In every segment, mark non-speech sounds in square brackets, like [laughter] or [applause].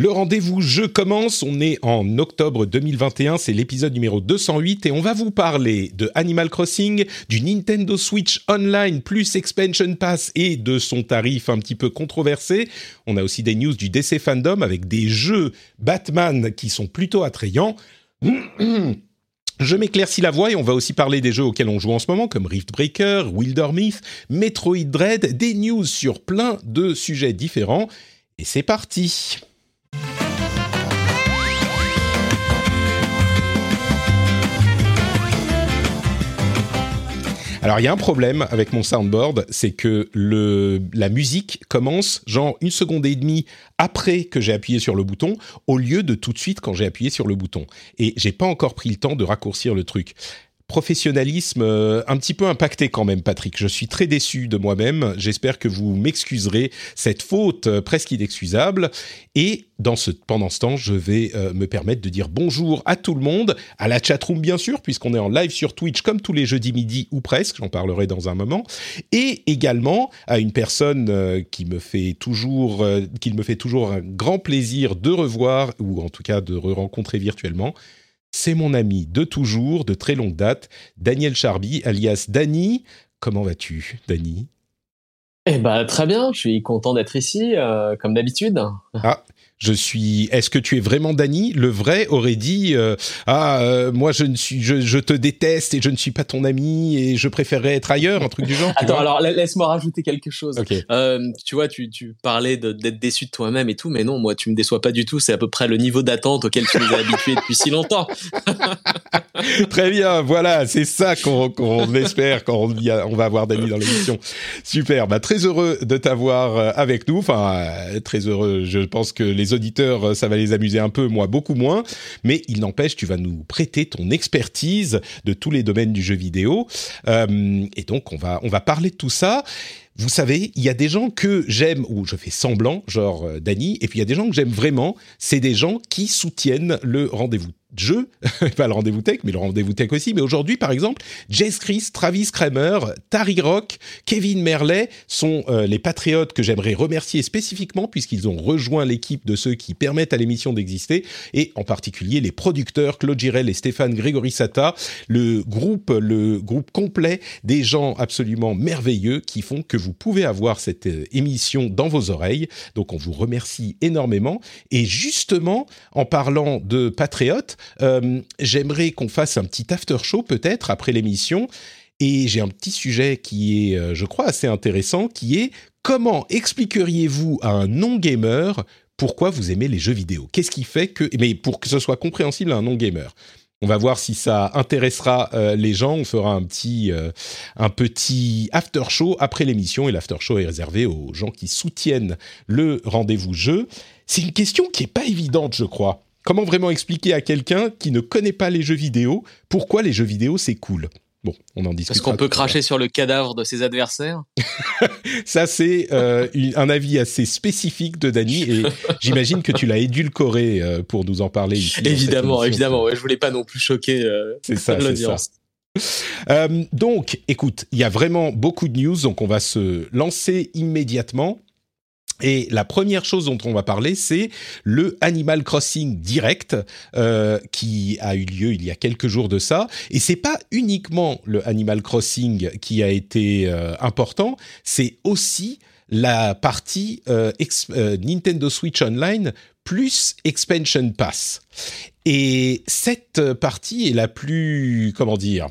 Le rendez-vous jeu commence, on est en octobre 2021, c'est l'épisode numéro 208 et on va vous parler de Animal Crossing, du Nintendo Switch Online plus Expansion Pass et de son tarif un petit peu controversé. On a aussi des news du DC Fandom avec des jeux Batman qui sont plutôt attrayants. [clears throat] Je m'éclaircis la voix et on va aussi parler des jeux auxquels on joue en ce moment, comme Rift Breaker, Wilder Myth, Metroid Dread, des news sur plein de sujets différents. Et c'est parti Alors il y a un problème avec mon soundboard, c'est que la musique commence genre une seconde et demie après que j'ai appuyé sur le bouton, au lieu de tout de suite quand j'ai appuyé sur le bouton. Et j'ai pas encore pris le temps de raccourcir le truc professionnalisme euh, un petit peu impacté quand même, Patrick. Je suis très déçu de moi-même. J'espère que vous m'excuserez cette faute euh, presque inexcusable. Et pendant ce temps, je vais euh, me permettre de dire bonjour à tout le monde, à la chatroom bien sûr, puisqu'on est en live sur Twitch comme tous les jeudis midi ou presque. J'en parlerai dans un moment. Et également à une personne qui me fait toujours, qui me fait toujours un grand plaisir de revoir ou en tout cas de re-rencontrer virtuellement c'est mon ami de toujours, de très longue date, Daniel Charby, alias Dany. Comment vas-tu, Dany Eh ben très bien, je suis content d'être ici, euh, comme d'habitude. Ah, je suis. Est-ce que tu es vraiment Dany? Le vrai aurait dit euh, ah euh, moi je ne suis je, te déteste et je ne suis pas ton ami et je préférerais être ailleurs un truc du genre. Attends alors laisse-moi rajouter quelque chose. Euh, tu vois tu, tu parlais d'être déçu de toi-même et tout mais non moi tu me déçois pas du tout c'est à peu près le niveau d'attente auquel tu nous as habitués depuis si longtemps. [laughs] Très bien voilà c'est ça qu'on espère quand on, on va avoir Dany dans l'émission. Super bah très heureux de t'avoir avec nous enfin très heureux je pense que les auditeurs, euh, ça va les amuser un peu, moi beaucoup moins. Mais il n'empêche, tu vas nous prêter ton expertise de tous les domaines du jeu vidéo. Euh, et donc, on va, on va parler de tout ça vous savez, il y a des gens que j'aime, ou je fais semblant, genre euh, Dany, et puis il y a des gens que j'aime vraiment, c'est des gens qui soutiennent le rendez-vous jeu, [laughs] pas le rendez-vous tech, mais le rendez-vous tech aussi. Mais aujourd'hui, par exemple, Jess Chris, Travis Kramer, Tari Rock, Kevin Merlet sont euh, les patriotes que j'aimerais remercier spécifiquement puisqu'ils ont rejoint l'équipe de ceux qui permettent à l'émission d'exister et en particulier les producteurs Claude Girel et Stéphane Grégory Sata, le groupe, le groupe complet des gens absolument merveilleux qui font que vous pouvez avoir cette euh, émission dans vos oreilles. Donc on vous remercie énormément et justement en parlant de patriotes, euh, j'aimerais qu'on fasse un petit after show peut-être après l'émission. Et j'ai un petit sujet qui est, euh, je crois, assez intéressant, qui est comment expliqueriez-vous à un non-gamer pourquoi vous aimez les jeux vidéo? Qu'est-ce qui fait que... Mais pour que ce soit compréhensible à un non-gamer. On va voir si ça intéressera euh, les gens. On fera un petit, un petit after show après l'émission et l'after show est réservé aux gens qui soutiennent le rendez-vous jeu. C'est une question qui est pas évidente, je crois. Comment vraiment expliquer à quelqu'un qui ne connaît pas les jeux vidéo pourquoi les jeux vidéo c'est cool? Bon, on en discute. Est-ce qu'on peut cracher sur le cadavre de ses adversaires? [laughs] Ça, c'est euh, un avis assez spécifique de Dany et [laughs] j'imagine que tu l'as édulcoré euh, pour nous en parler ici. Évidemment, évidemment. Ouais, je voulais pas non plus choquer euh, [laughs] l'audience. Euh, donc, écoute, il y a vraiment beaucoup de news, donc on va se lancer immédiatement. Et la première chose dont on va parler, c'est le Animal Crossing Direct euh, qui a eu lieu il y a quelques jours de ça. Et c'est pas uniquement le Animal Crossing qui a été euh, important, c'est aussi la partie euh, Nintendo Switch Online plus Expansion Pass. Et cette partie est la plus, comment dire,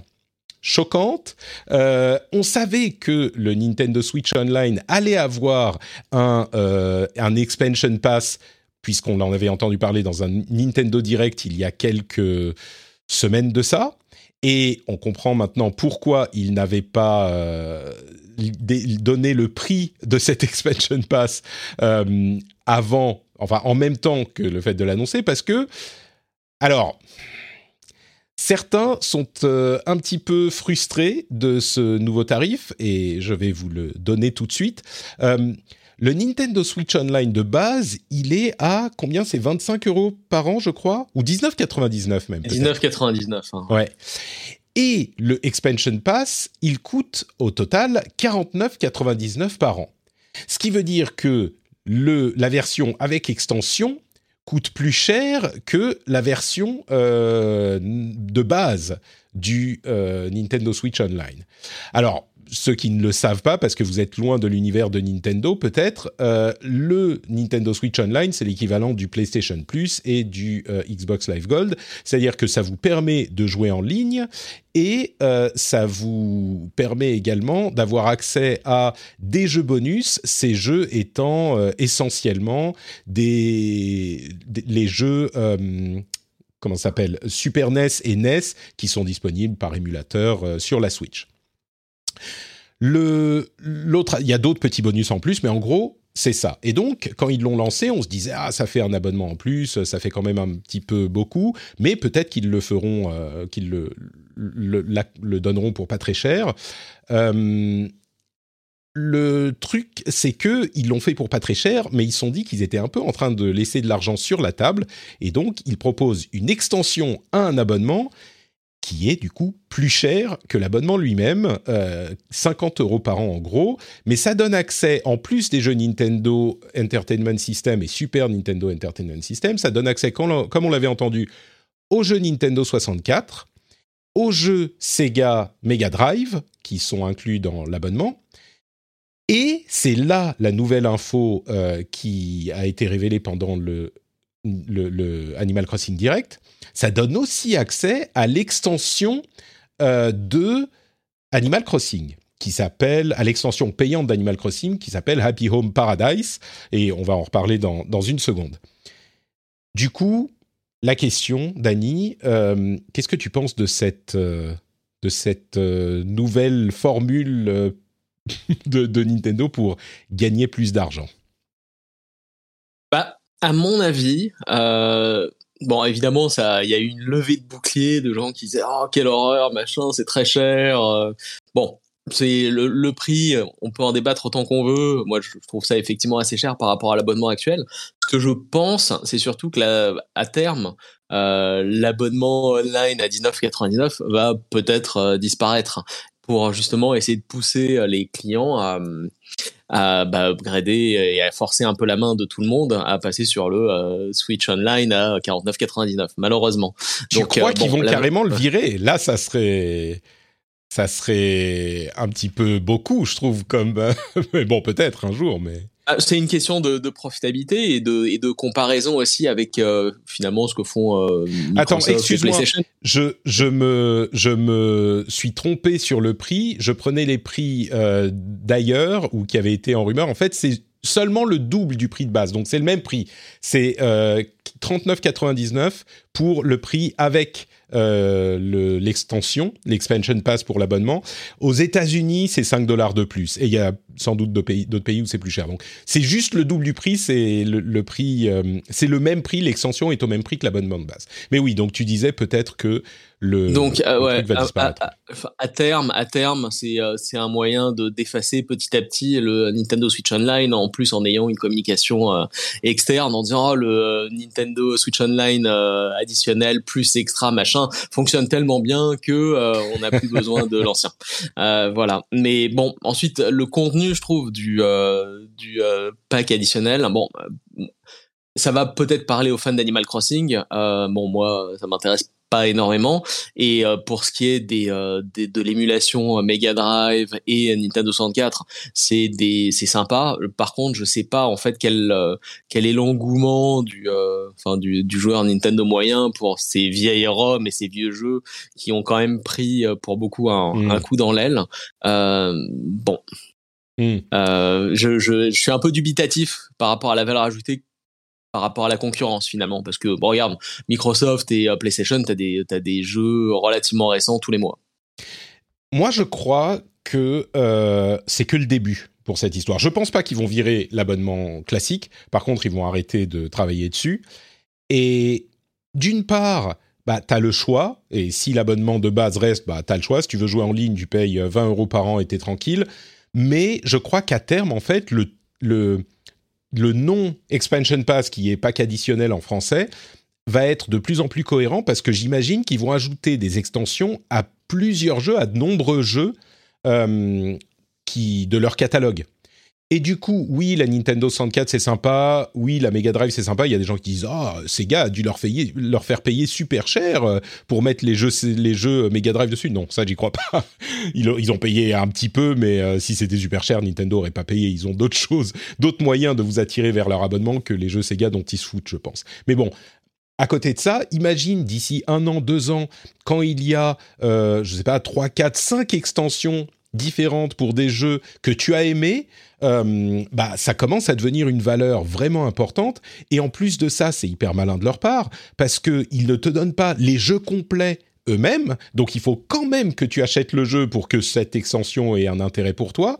choquante. Euh, on savait que le Nintendo Switch Online allait avoir un, euh, un expansion pass, puisqu'on en avait entendu parler dans un Nintendo Direct il y a quelques semaines de ça. Et on comprend maintenant pourquoi il n'avait pas donné le prix de cette [laughs] expansion pass avant, enfin en même temps que le fait de l'annoncer, parce que, alors, Certains sont euh, un petit peu frustrés de ce nouveau tarif et je vais vous le donner tout de suite. Euh, le Nintendo Switch Online de base, il est à combien? C'est 25 euros par an, je crois? Ou 19,99 même 19,99. Hein. Ouais. Et le Expansion Pass, il coûte au total 49,99 par an. Ce qui veut dire que le, la version avec extension coûte plus cher que la version euh, de base du euh, Nintendo Switch Online. Alors, ceux qui ne le savent pas, parce que vous êtes loin de l'univers de Nintendo, peut-être, euh, le Nintendo Switch Online, c'est l'équivalent du PlayStation Plus et du euh, Xbox Live Gold. C'est-à-dire que ça vous permet de jouer en ligne et euh, ça vous permet également d'avoir accès à des jeux bonus, ces jeux étant essentiellement des, les jeux comment s'appelle Super NES et NES qui sont disponibles par émulateur sur la Switch. L'autre, il y a d'autres petits bonus en plus, mais en gros, c'est ça. Et donc, quand ils l'ont lancé, on se disait ah ça fait un abonnement en plus, ça fait quand même un petit peu beaucoup, mais peut-être qu'ils le feront, euh, qu'ils le, le, donneront pour pas très cher. Euh, le truc, c'est que ils l'ont fait pour pas très cher, mais ils se sont dit qu'ils étaient un peu en train de laisser de l'argent sur la table, et donc ils proposent une extension à un abonnement qui est du coup plus cher que l'abonnement lui-même, 50 euh, euros par an en gros, mais ça donne accès, en plus des jeux Nintendo Entertainment System et Super Nintendo Entertainment System, ça donne accès, comme on l'avait entendu, aux jeux Nintendo 64, aux jeux Sega Mega Drive, qui sont inclus dans l'abonnement, et c'est là la nouvelle info euh, qui a été révélée pendant le, le Animal Crossing Direct, ça donne aussi accès à l'extension euh, de Animal Crossing qui s'appelle, à l'extension payante d'Animal Crossing, qui s'appelle Happy Home Paradise, et on va en reparler dans, dans une seconde. Du coup, la question, Dani, euh, qu'est-ce que tu penses de cette, euh, de cette nouvelle formule [laughs] de, de, Nintendo pour gagner plus d'argent? Bah, À mon avis, bon, évidemment, ça, il y a eu une levée de boucliers de gens qui disaient oh quelle horreur, machin, c'est très cher. Euh. Bon, c'est le, prix, on peut en débattre autant qu'on veut. Moi, je trouve ça effectivement assez cher par rapport à l'abonnement actuel. Ce que je pense, c'est surtout que à terme, euh, l'abonnement online à 19,99 va peut-être euh, disparaître pour justement essayer de pousser les clients à, à bah, upgrader et à forcer un peu la main de tout le monde à passer sur le euh, Switch Online à 49,99 malheureusement. Donc, crois euh, qu'ils vont carrément le virer Là, ça serait ça serait un petit peu beaucoup, je trouve, comme. Euh, [laughs] mais bon, peut-être un jour, mais. Ah, c'est une question de, de, profitabilité et de, et de comparaison aussi avec euh, finalement ce que font euh, Attends, excuse-moi, je, je, me, je me suis trompé sur le prix. Je prenais les prix euh, d'ailleurs ou qui avaient été en rumeur. En fait, c'est seulement le double du prix de base. Donc c'est le même prix. C'est euh, 39,99 pour le prix avec euh, l'extension, l'expansion pass pour l'abonnement. Aux États-Unis, c'est 5 dollars de plus. Et il y a sans doute d'autres pays, pays, où c'est plus cher. Donc, c'est juste le double du prix. C'est le, prix, euh, c'est le même prix. L'extension est au même prix que l'abonnement de base. Mais oui, donc tu disais peut-être que le, donc euh, ouais, va disparaître. À, terme, à terme, c'est euh, un moyen de d'effacer petit à petit le Nintendo Switch Online. En plus, en ayant une communication externe, en disant oh, le Nintendo Switch Online additionnel plus extra machin fonctionne tellement bien que on n'a plus besoin de l'ancien. voilà. Mais bon, ensuite le contenu je trouve, du, euh, du euh, pack additionnel. Bon, euh, ça va peut-être parler aux fans d'Animal Crossing. bon, moi, ça m'intéresse pas énormément. Et pour ce qui est des, de l'émulation Mega Drive et Nintendo 64, c'est des c'est sympa. Par contre, je sais pas en fait quel quel est l'engouement du enfin du, du joueur Nintendo moyen pour ces vieilles ROM et ces vieux jeux qui ont quand même pris pour beaucoup un, mmh. un coup dans l'aile. bon, Hmm. Euh, je, je, je, suis un peu dubitatif par rapport à la valeur ajoutée par rapport à la concurrence finalement Parce que, bon, regarde, Microsoft et PlayStation, tu as des, as des jeux relativement récents tous les mois. Moi, je crois que c'est que le début pour cette histoire. Je pense pas qu'ils vont virer l'abonnement classique. Par contre, ils vont arrêter de travailler dessus. Et d'une part, bah, tu le choix. Et si l'abonnement de base reste, bah, tu le choix. Si tu veux jouer en ligne, tu payes 20 euros par an et tu es tranquille. Mais je crois qu'à terme, en fait, le, le, le non Expansion Pass, qui est pack additionnel en français, va être de plus en plus cohérent parce que j'imagine qu'ils vont ajouter des extensions à plusieurs jeux, à de nombreux jeux euh, qui, de leur catalogue. Et du coup, oui, la Nintendo 64 c'est sympa, oui, la Mega Drive c'est sympa. Il y a des gens qui disent ah Sega a dû leur, faire payer super cher euh, pour mettre les jeux les jeux Mega Drive dessus. Non, ça j'y crois pas. [laughs] Ils, ont payé un petit peu, mais euh, si c'était super cher, Nintendo aurait pas payé. Ils ont d'autres choses, d'autres moyens de vous attirer vers leur abonnement que les jeux Sega dont ils se foutent, je pense. Mais bon, à côté de ça, imagine d'ici un an, deux ans, quand il y a, euh, je sais pas, trois, quatre, cinq extensions différentes pour des jeux que tu as aimés, euh, bah ça commence à devenir une valeur vraiment importante. Et en plus de ça, c'est hyper malin de leur part parce que ils ne te donnent pas les jeux complets eux-mêmes. Donc il faut quand même que tu achètes le jeu pour que cette extension ait un intérêt pour toi.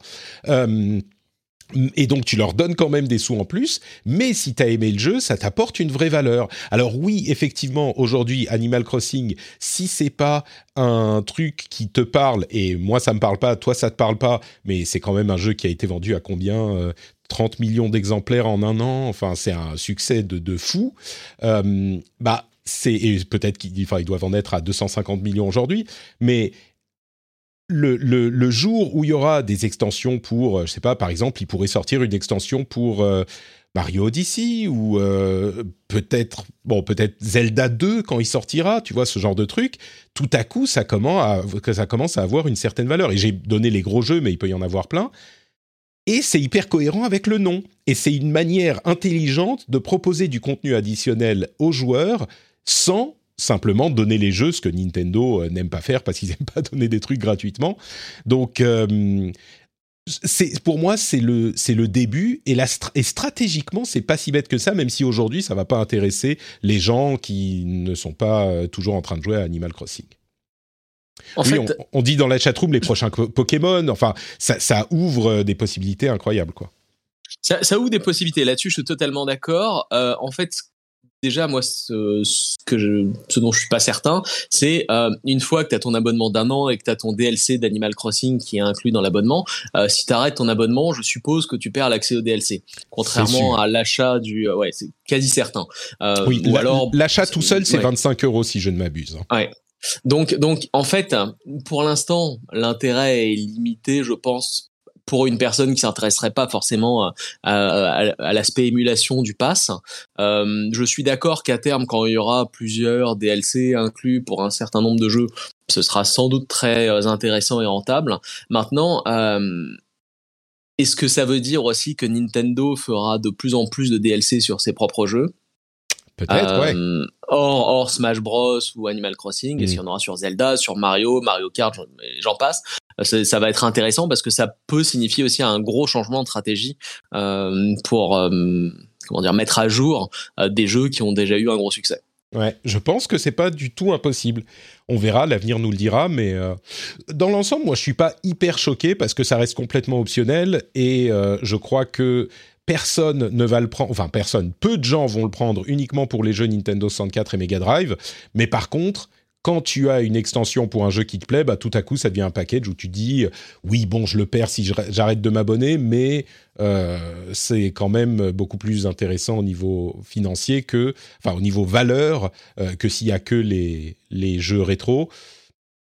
Euh, et donc tu leur donnes quand même des sous en plus, mais si tu as aimé le jeu, ça t'apporte une vraie valeur. Alors oui, effectivement, aujourd'hui Animal Crossing, si c'est pas un truc qui te parle et moi ça me parle pas, toi ça te parle pas, mais c'est quand même un jeu qui a été vendu à combien 30 euh, millions d'exemplaires en un an, enfin c'est un succès de, de fou. Euh, bah c'est peut-être qu'ils doivent en être à 250 millions aujourd'hui, mais le, jour où il y aura des extensions pour, euh, je sais pas, par exemple, il pourrait sortir une extension pour euh, Mario Odyssey ou euh, peut-être, bon, peut-être Zelda 2 quand il sortira, tu vois, ce genre de truc. Tout à coup, ça commence à, ça commence à avoir une certaine valeur. Et j'ai donné les gros jeux, mais il peut y en avoir plein. Et c'est hyper cohérent avec le nom. Et c'est une manière intelligente de proposer du contenu additionnel aux joueurs sans simplement donner les jeux, ce que Nintendo euh, n'aime pas faire parce qu'ils [laughs] n'aiment pas donner des trucs gratuitement. Donc, euh, pour moi c'est le le début et, la, et stratégiquement c'est pas si bête que ça même si aujourd'hui ça va pas intéresser les gens qui ne sont pas euh, toujours en train de jouer à Animal Crossing. En oui, fait, on, dit dans la chatroom les prochains Pokémon. Enfin, ça, ouvre des possibilités incroyables, quoi. Ça, ça ouvre des possibilités. Là-dessus, je suis totalement d'accord. en fait, déjà moi ce, que je, ce dont je suis pas certain c'est euh, une fois que tu as ton abonnement d'un an et que tu as ton DLC d'Animal Crossing qui est inclus dans l'abonnement euh, si tu arrêtes ton abonnement je suppose que tu perds l'accès au DLC contrairement à l'achat du euh, ouais c'est quasi certain. Oui ou alors l'achat tout seul c'est 25 euros si je ne m'abuse hein. ouais. Donc, donc, en fait, pour l'instant, l'intérêt est limité, je pense, pour une personne qui s'intéresserait pas forcément euh, à, l'aspect émulation du pass. Euh, je suis d'accord qu'à terme, quand il y aura plusieurs DLC inclus pour un certain nombre de jeux, ce sera sans doute très euh, intéressant et rentable. Maintenant, est-ce que ça veut dire aussi que Nintendo fera de plus en plus de DLC sur ses propres jeux? Peut-être, ouais. Hors, Smash Bros ou Animal Crossing, est-ce mm. qu'il y en aura sur Zelda, sur Mario, Mario Kart, j'en passe ça, va être intéressant parce que ça peut signifier aussi un gros changement de stratégie euh, pour euh, comment dire mettre à jour euh, des jeux qui ont déjà eu un gros succès. Ouais, je pense que c'est pas du tout impossible. On verra, l'avenir nous le dira, mais dans l'ensemble, moi, je suis pas hyper choqué parce que ça reste complètement optionnel et je crois que personne ne va le prendre, enfin personne, peu de gens vont le prendre uniquement pour les jeux Nintendo 64 et Mega Drive, mais par contre, quand tu as une extension pour un jeu qui te plaît, bah, tout à coup, ça devient un package où tu dis oui, bon, je le perds si j'arrête de m'abonner, mais euh, c'est quand même beaucoup plus intéressant au niveau financier que, enfin, au niveau valeur euh, que s'il y a que les, les jeux rétro.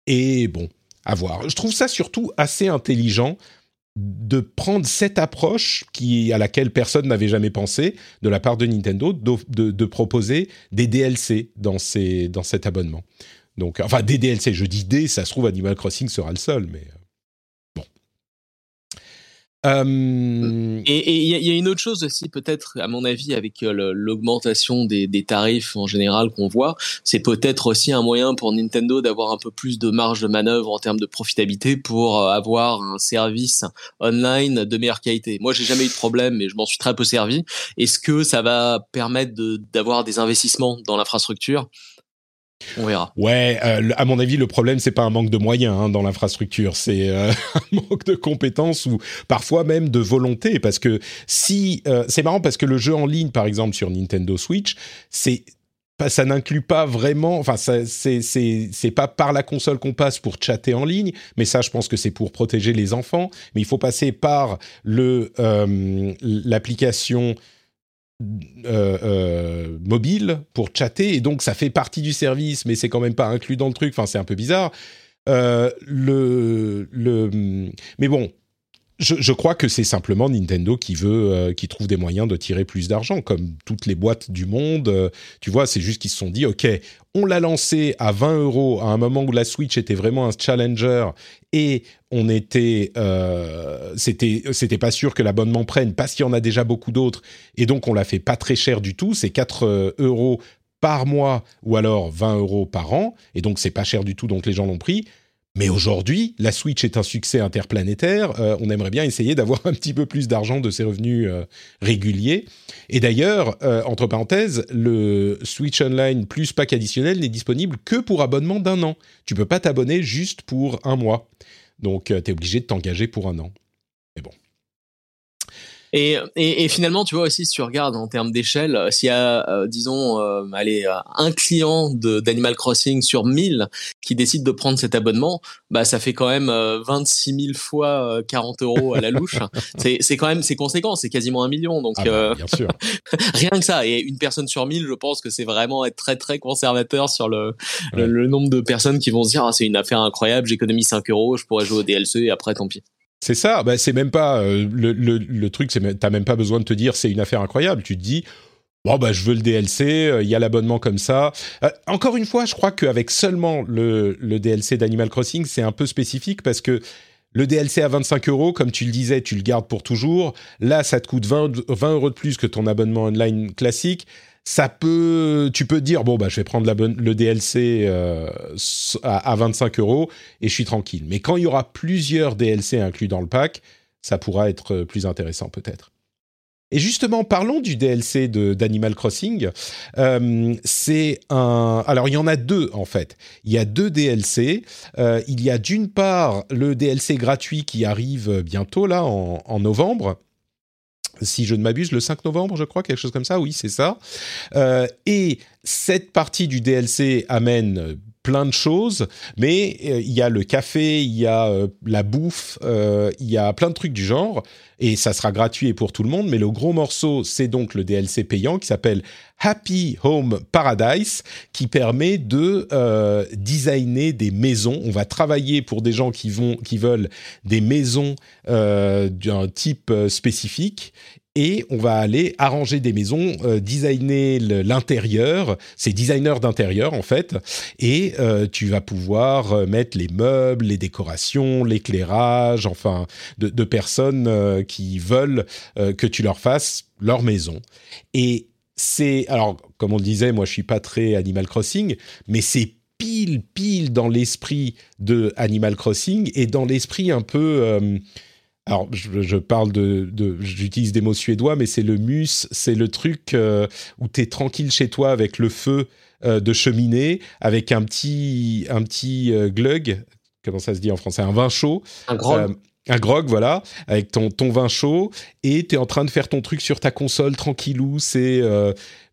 Et bon, à voir. Je trouve ça surtout assez intelligent de prendre cette approche qui à laquelle personne n'avait jamais pensé de la part de Nintendo de, proposer des DLC dans, ces, dans cet abonnement. Donc, enfin, des DLC, je dis des, ça se trouve, Animal Crossing sera le seul, mais euh. Et il y, a une autre chose aussi, peut-être, à mon avis, avec euh, l'augmentation des, des, tarifs en général qu'on voit, c'est peut-être aussi un moyen pour Nintendo d'avoir un peu plus de marge de manœuvre en termes de profitabilité pour euh, avoir un service online de meilleure qualité. Moi, j'ai jamais eu de problème, mais je m'en suis très peu servi. Est-ce que ça va permettre d'avoir des investissements dans l'infrastructure? On verra. Ouais, euh, à mon avis, le problème c'est pas un manque de moyens hein, dans l'infrastructure, c'est euh, [laughs] un manque de compétences ou parfois même de volonté. Parce que si euh, c'est marrant parce que le jeu en ligne, par exemple sur Nintendo Switch, c'est ça n'inclut pas vraiment, enfin, c'est pas par la console qu'on passe pour chatter en ligne, mais ça, je pense que c'est pour protéger les enfants. Mais il faut passer par l'application euh, euh, mobile pour chatter et donc ça fait partie du service mais c'est quand même pas inclus dans le truc enfin c'est un peu bizarre. Euh, le le mais bon je, crois que c'est simplement Nintendo qui veut, euh, qui trouve des moyens de tirer plus d'argent, comme toutes les boîtes du monde. Euh, tu vois, c'est juste qu'ils se sont dit, ok, on l'a lancé à 20 euros à un moment où la Switch était vraiment un challenger et on était, euh, c'était, c'était pas sûr que l'abonnement prenne parce qu'il y en a déjà beaucoup d'autres et donc on l'a fait pas très cher du tout. C'est 4 euros par mois ou alors 20 euros par an et donc c'est pas cher du tout, donc les gens l'ont pris. Mais aujourd'hui, la Switch est un succès interplanétaire. Euh, on aimerait bien essayer d'avoir [laughs] un petit peu plus d'argent de ses revenus euh, réguliers. Et d'ailleurs, euh, entre parenthèses, le Switch Online plus pack additionnel n'est disponible que pour abonnement d'un an. Tu peux pas t'abonner juste pour un mois. Donc, tu es obligé de t'engager pour un an. Mais bon. Et, et, et, finalement, tu vois aussi, si tu regardes en termes d'échelle, euh, s'il y a, euh, disons, euh, allez, un client d'Animal Crossing sur 1000 qui décide de prendre cet abonnement, bah ça fait quand même 26 000 fois 40 euros à la louche. [laughs] c'est quand même, c'est conséquent, c'est quasiment un million. Donc, ah bah, bien sûr. [laughs] rien que ça. Et une personne sur 1000, je pense que c'est vraiment être très très conservateur sur le, le, nombre de personnes qui vont se dire, ah, c'est une affaire incroyable, j'économise 5 euros, je pourrais jouer au DLC et après, tant pis. C'est ça. Bah, c'est même pas euh, le, le, le, truc. C'est t'as même pas besoin de te dire c'est une affaire incroyable. Tu te dis bon bah je veux le DLC. Euh, il y a l'abonnement comme ça. Euh, encore une fois, je crois qu'avec seulement le, le DLC d'Animal Crossing, c'est un peu spécifique parce que le DLC à 25 euros, comme tu le disais, tu le gardes pour toujours. Là, ça te coûte 20, 20 euros de plus que ton abonnement online classique ça peut, tu peux dire bon bah je vais prendre le DLC euh, à, 25 euros et je suis tranquille. Mais quand il y aura plusieurs DLC inclus dans le pack, ça pourra être euh, plus intéressant peut-être. Et justement, parlons du DLC d'Animal Crossing. Euh, c'est un. Alors, il y en a deux en fait. Il y a deux DLC. il y a d'une part le DLC gratuit qui arrive bientôt là en novembre si je ne m'abuse, le 5 novembre, je crois, quelque chose comme ça. Oui, c'est ça. Euh, et cette partie du DLC amène plein de choses, mais euh, il y a le café, il y a euh, la bouffe, euh, il y a plein de trucs du genre, et ça sera gratuit et pour tout le monde, mais le gros morceau, c'est donc le DLC payant qui s'appelle Happy Home Paradise, qui permet de designer des maisons. On va travailler pour des gens qui, vont, qui veulent des maisons d'un type spécifique, et on va aller arranger des maisons, euh, designer l'intérieur. C'est designer d'intérieur en fait, et euh, tu vas pouvoir euh, mettre les meubles, les décorations, l'éclairage, enfin de, personnes qui veulent que tu leur fasses leur maison. Et c'est alors comme on le disait, moi je suis pas très Animal Crossing, mais c'est pile pile dans l'esprit de Animal Crossing et dans l'esprit un peu alors je, parle de, j'utilise des mots suédois, mais c'est le mus, c'est le truc euh, où tu es tranquille chez toi avec le feu euh, de cheminée, avec un petit, un petit euh, glug, comment ça se dit en français, un vin chaud. Un grog. un grog, voilà, avec ton, ton vin chaud, et tu es en train de faire ton truc sur ta console tranquillou, c'est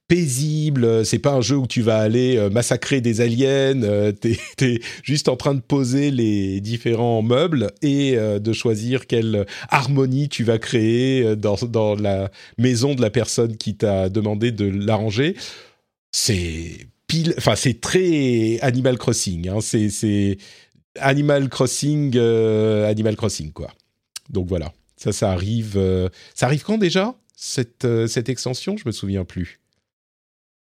paisible. C'est pas un jeu où tu vas aller euh, massacrer des aliens. Euh, [laughs] t'es es juste en train de poser les différents meubles et euh, de choisir quelle harmonie tu vas créer dans, dans la maison de la personne qui t'a demandé de l'arranger. C'est pile, enfin c'est très Animal Crossing. Hein. C'est Animal Crossing, Animal Crossing quoi. Donc voilà, ça, ça arrive. ça arrive quand déjà cette cette extension? Je me souviens plus.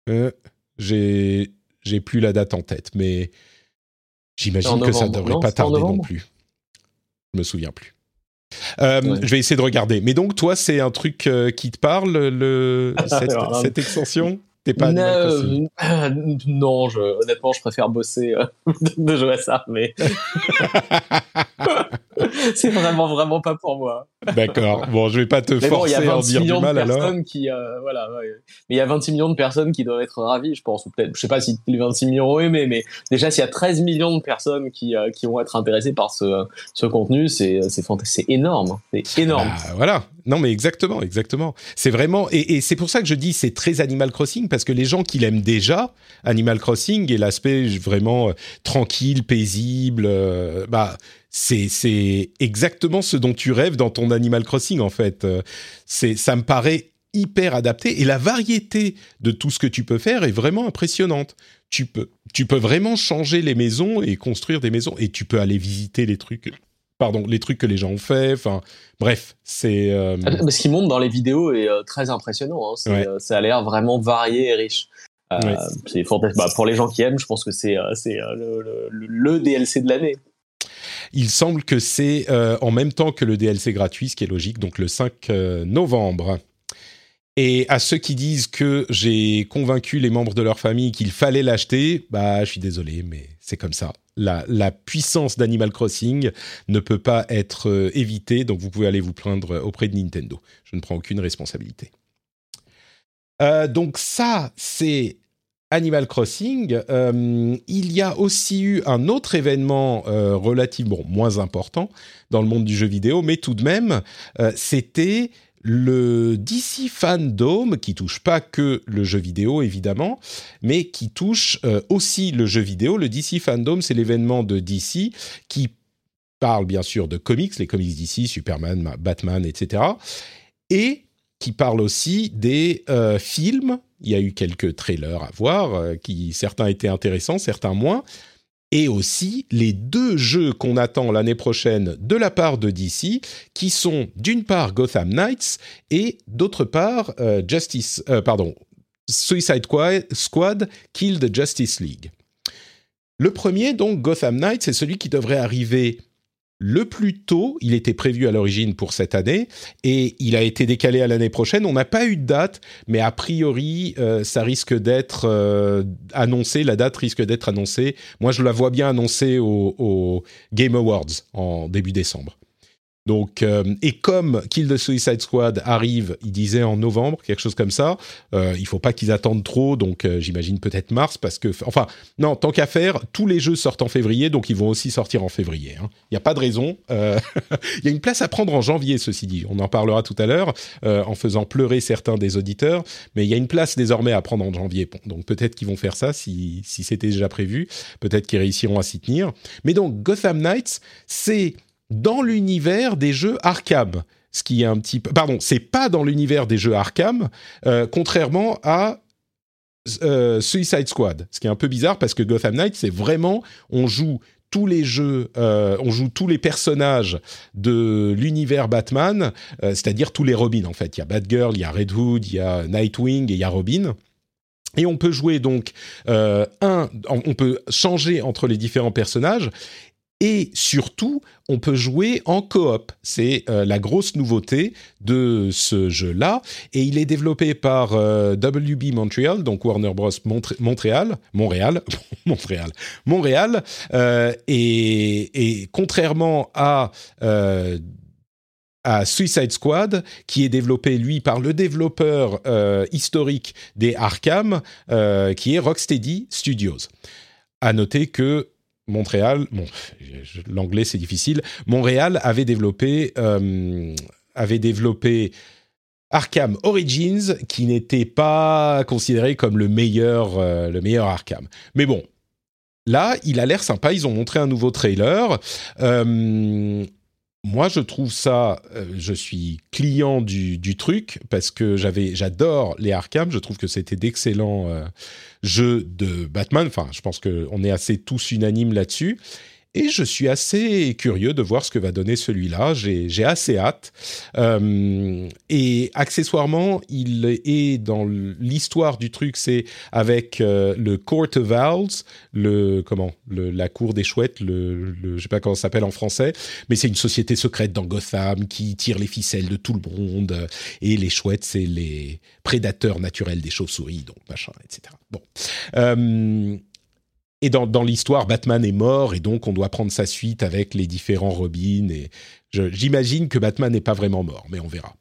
Euh, j'ai j'ai plus la date en tête, mais j'imagine que ça ne devrait pas tarder non plus. Je me souviens plus. Je vais essayer de regarder. Mais donc, toi, c'est un truc qui te parle, le, [laughs] cette extension? Pas non, non je, honnêtement, je préfère bosser euh, [laughs] de jouer à ça, mais [laughs] c'est vraiment, vraiment pas pour moi. D'accord. Bon, je vais pas te forcer à en dire du mal alors. Qui, euh, voilà, Mais il y a 26 millions de personnes qui doivent être ravies, je pense. Ou peut-être, je sais pas si les 26 millions ont aimé, mais déjà, s'il y a 13 millions de personnes qui, euh, qui vont être intéressées par ce, ce contenu, c'est, c'est, c'est énorme. C'est énorme. Bah, voilà. Non, mais exactement, exactement. C'est vraiment, et, c'est pour ça que je dis c'est très Animal Crossing parce que les gens qui l'aiment déjà, Animal Crossing et l'aspect vraiment euh, tranquille, paisible, euh, bah c'est exactement ce dont tu rêves dans ton Animal Crossing en fait. Euh, c'est ça me paraît hyper adapté et la variété de tout ce que tu peux faire est vraiment impressionnante. Tu peux, tu peux vraiment changer les maisons et construire des maisons et tu peux aller visiter les trucs pardon, les trucs que les gens ont fait. Enfin, bref, c'est. Euh... Ah, ce qui montre dans les vidéos est euh, très impressionnant. Hein. Euh, ça a l'air vraiment varié et riche. Euh, c'est bah, pour les gens qui aiment, je pense que c'est le, DLC de l'année. Il semble que c'est en même temps que le DLC gratuit, ce qui est logique, donc le 5 novembre. Et à ceux qui disent que j'ai convaincu les membres de leur famille qu'il fallait l'acheter, bah je suis désolé, mais c'est comme ça la, puissance d'Animal Crossing ne peut pas être euh, évitée, donc vous pouvez aller vous plaindre auprès de Nintendo. Je ne prends aucune responsabilité. Euh, donc ça, c'est Animal Crossing. Euh, il y a aussi eu un autre événement relativement moins important dans le monde du jeu vidéo, mais tout de même, c'était le DC Fandom, qui touche pas que le jeu vidéo évidemment, mais qui touche euh, aussi le jeu vidéo. Le DC Fandom, c'est l'événement de DC qui parle bien sûr de comics, les comics DC, Superman, Batman, etc. Et qui parle aussi des euh, films. Il y a eu quelques trailers à voir, euh, qui certains étaient intéressants, certains moins et aussi les deux jeux qu'on attend l'année prochaine de la part de DC, qui sont d'une part Gotham Knights et d'autre part euh, euh, Suicide Squad Kill the Justice League. Le premier, donc Gotham Knights, c'est celui qui devrait arriver le plus tôt. Il était prévu à l'origine pour cette année et il a été décalé à l'année prochaine. On n'a pas eu de date, mais a priori, euh, ça risque d'être euh, annoncé. La date risque d'être annoncée. Moi, je la vois bien annoncée au Game Awards en début décembre. Donc, euh, et comme Kill the Suicide Squad arrive, il disait en novembre, quelque chose comme ça, euh, il faut pas qu'ils attendent trop, donc euh, j'imagine peut-être mars, parce que, enfin, non, tant qu'à faire, tous les jeux sortent en février, donc ils vont aussi sortir en février. Hein. Il n'y a pas de raison. [laughs] Il y a une place à prendre en janvier, ceci dit. On en parlera tout à l'heure, en faisant pleurer certains des auditeurs, mais il y a une place désormais à prendre en janvier. Donc peut-être qu'ils vont faire ça si, si c'était déjà prévu, peut-être qu'ils réussiront à s'y tenir. Mais donc, Gotham Knights, c'est dans l'univers des jeux Arkham. Ce qui est un petit peu... Pardon, c'est pas dans l'univers des jeux Arkham, euh, contrairement à euh, Suicide Squad. Ce qui est un peu bizarre parce que Gotham Knight, c'est vraiment... On joue tous les jeux, euh, on joue tous les personnages de l'univers Batman, c'est-à-dire tous les Robins en fait. Il y a Batgirl, il y a Red Hood, il y a Nightwing et il y a Robin. Et on peut jouer donc un, on peut changer entre les différents personnages et surtout, on peut jouer en coop. C'est euh, la grosse nouveauté de ce jeu-là. Et il est développé par euh, WB Montreal, donc Warner Bros. Montréal, Montréal, [laughs] Montréal, Montréal. Euh, et, contrairement à à Suicide Squad, qui est développé lui par le développeur historique des Arkham, qui est Rocksteady Studios. À noter que Montréal, l'anglais c'est difficile. Montréal avait développé, euh, avait développé Arkham Origins, qui n'était pas considéré comme le meilleur, euh, le meilleur Arkham. Mais bon, là, il a l'air sympa. Ils ont montré un nouveau trailer. Euh, moi, je trouve ça. je suis client du, truc parce que j'avais, j'adore les Arkham. Je trouve que c'était d'excellents jeux de Batman. Enfin, je pense qu'on est assez tous unanimes là-dessus. Et je suis assez curieux de voir ce que va donner celui-là. J'ai assez hâte. Euh, et accessoirement, il est dans l'histoire du truc, c'est avec euh, le Court of Owls, le comment, la cour des chouettes, le, le je sais pas comment ça s'appelle en français, mais c'est une société secrète dans Gotham qui tire les ficelles de tout le monde. Et les chouettes, c'est les prédateurs naturels des chauves-souris, donc machin, etc. Bon. Euh, et dans, dans l'histoire, Batman est mort et donc on doit prendre sa suite avec les différents Robins. Et j'imagine que Batman n'est pas vraiment mort, mais on verra.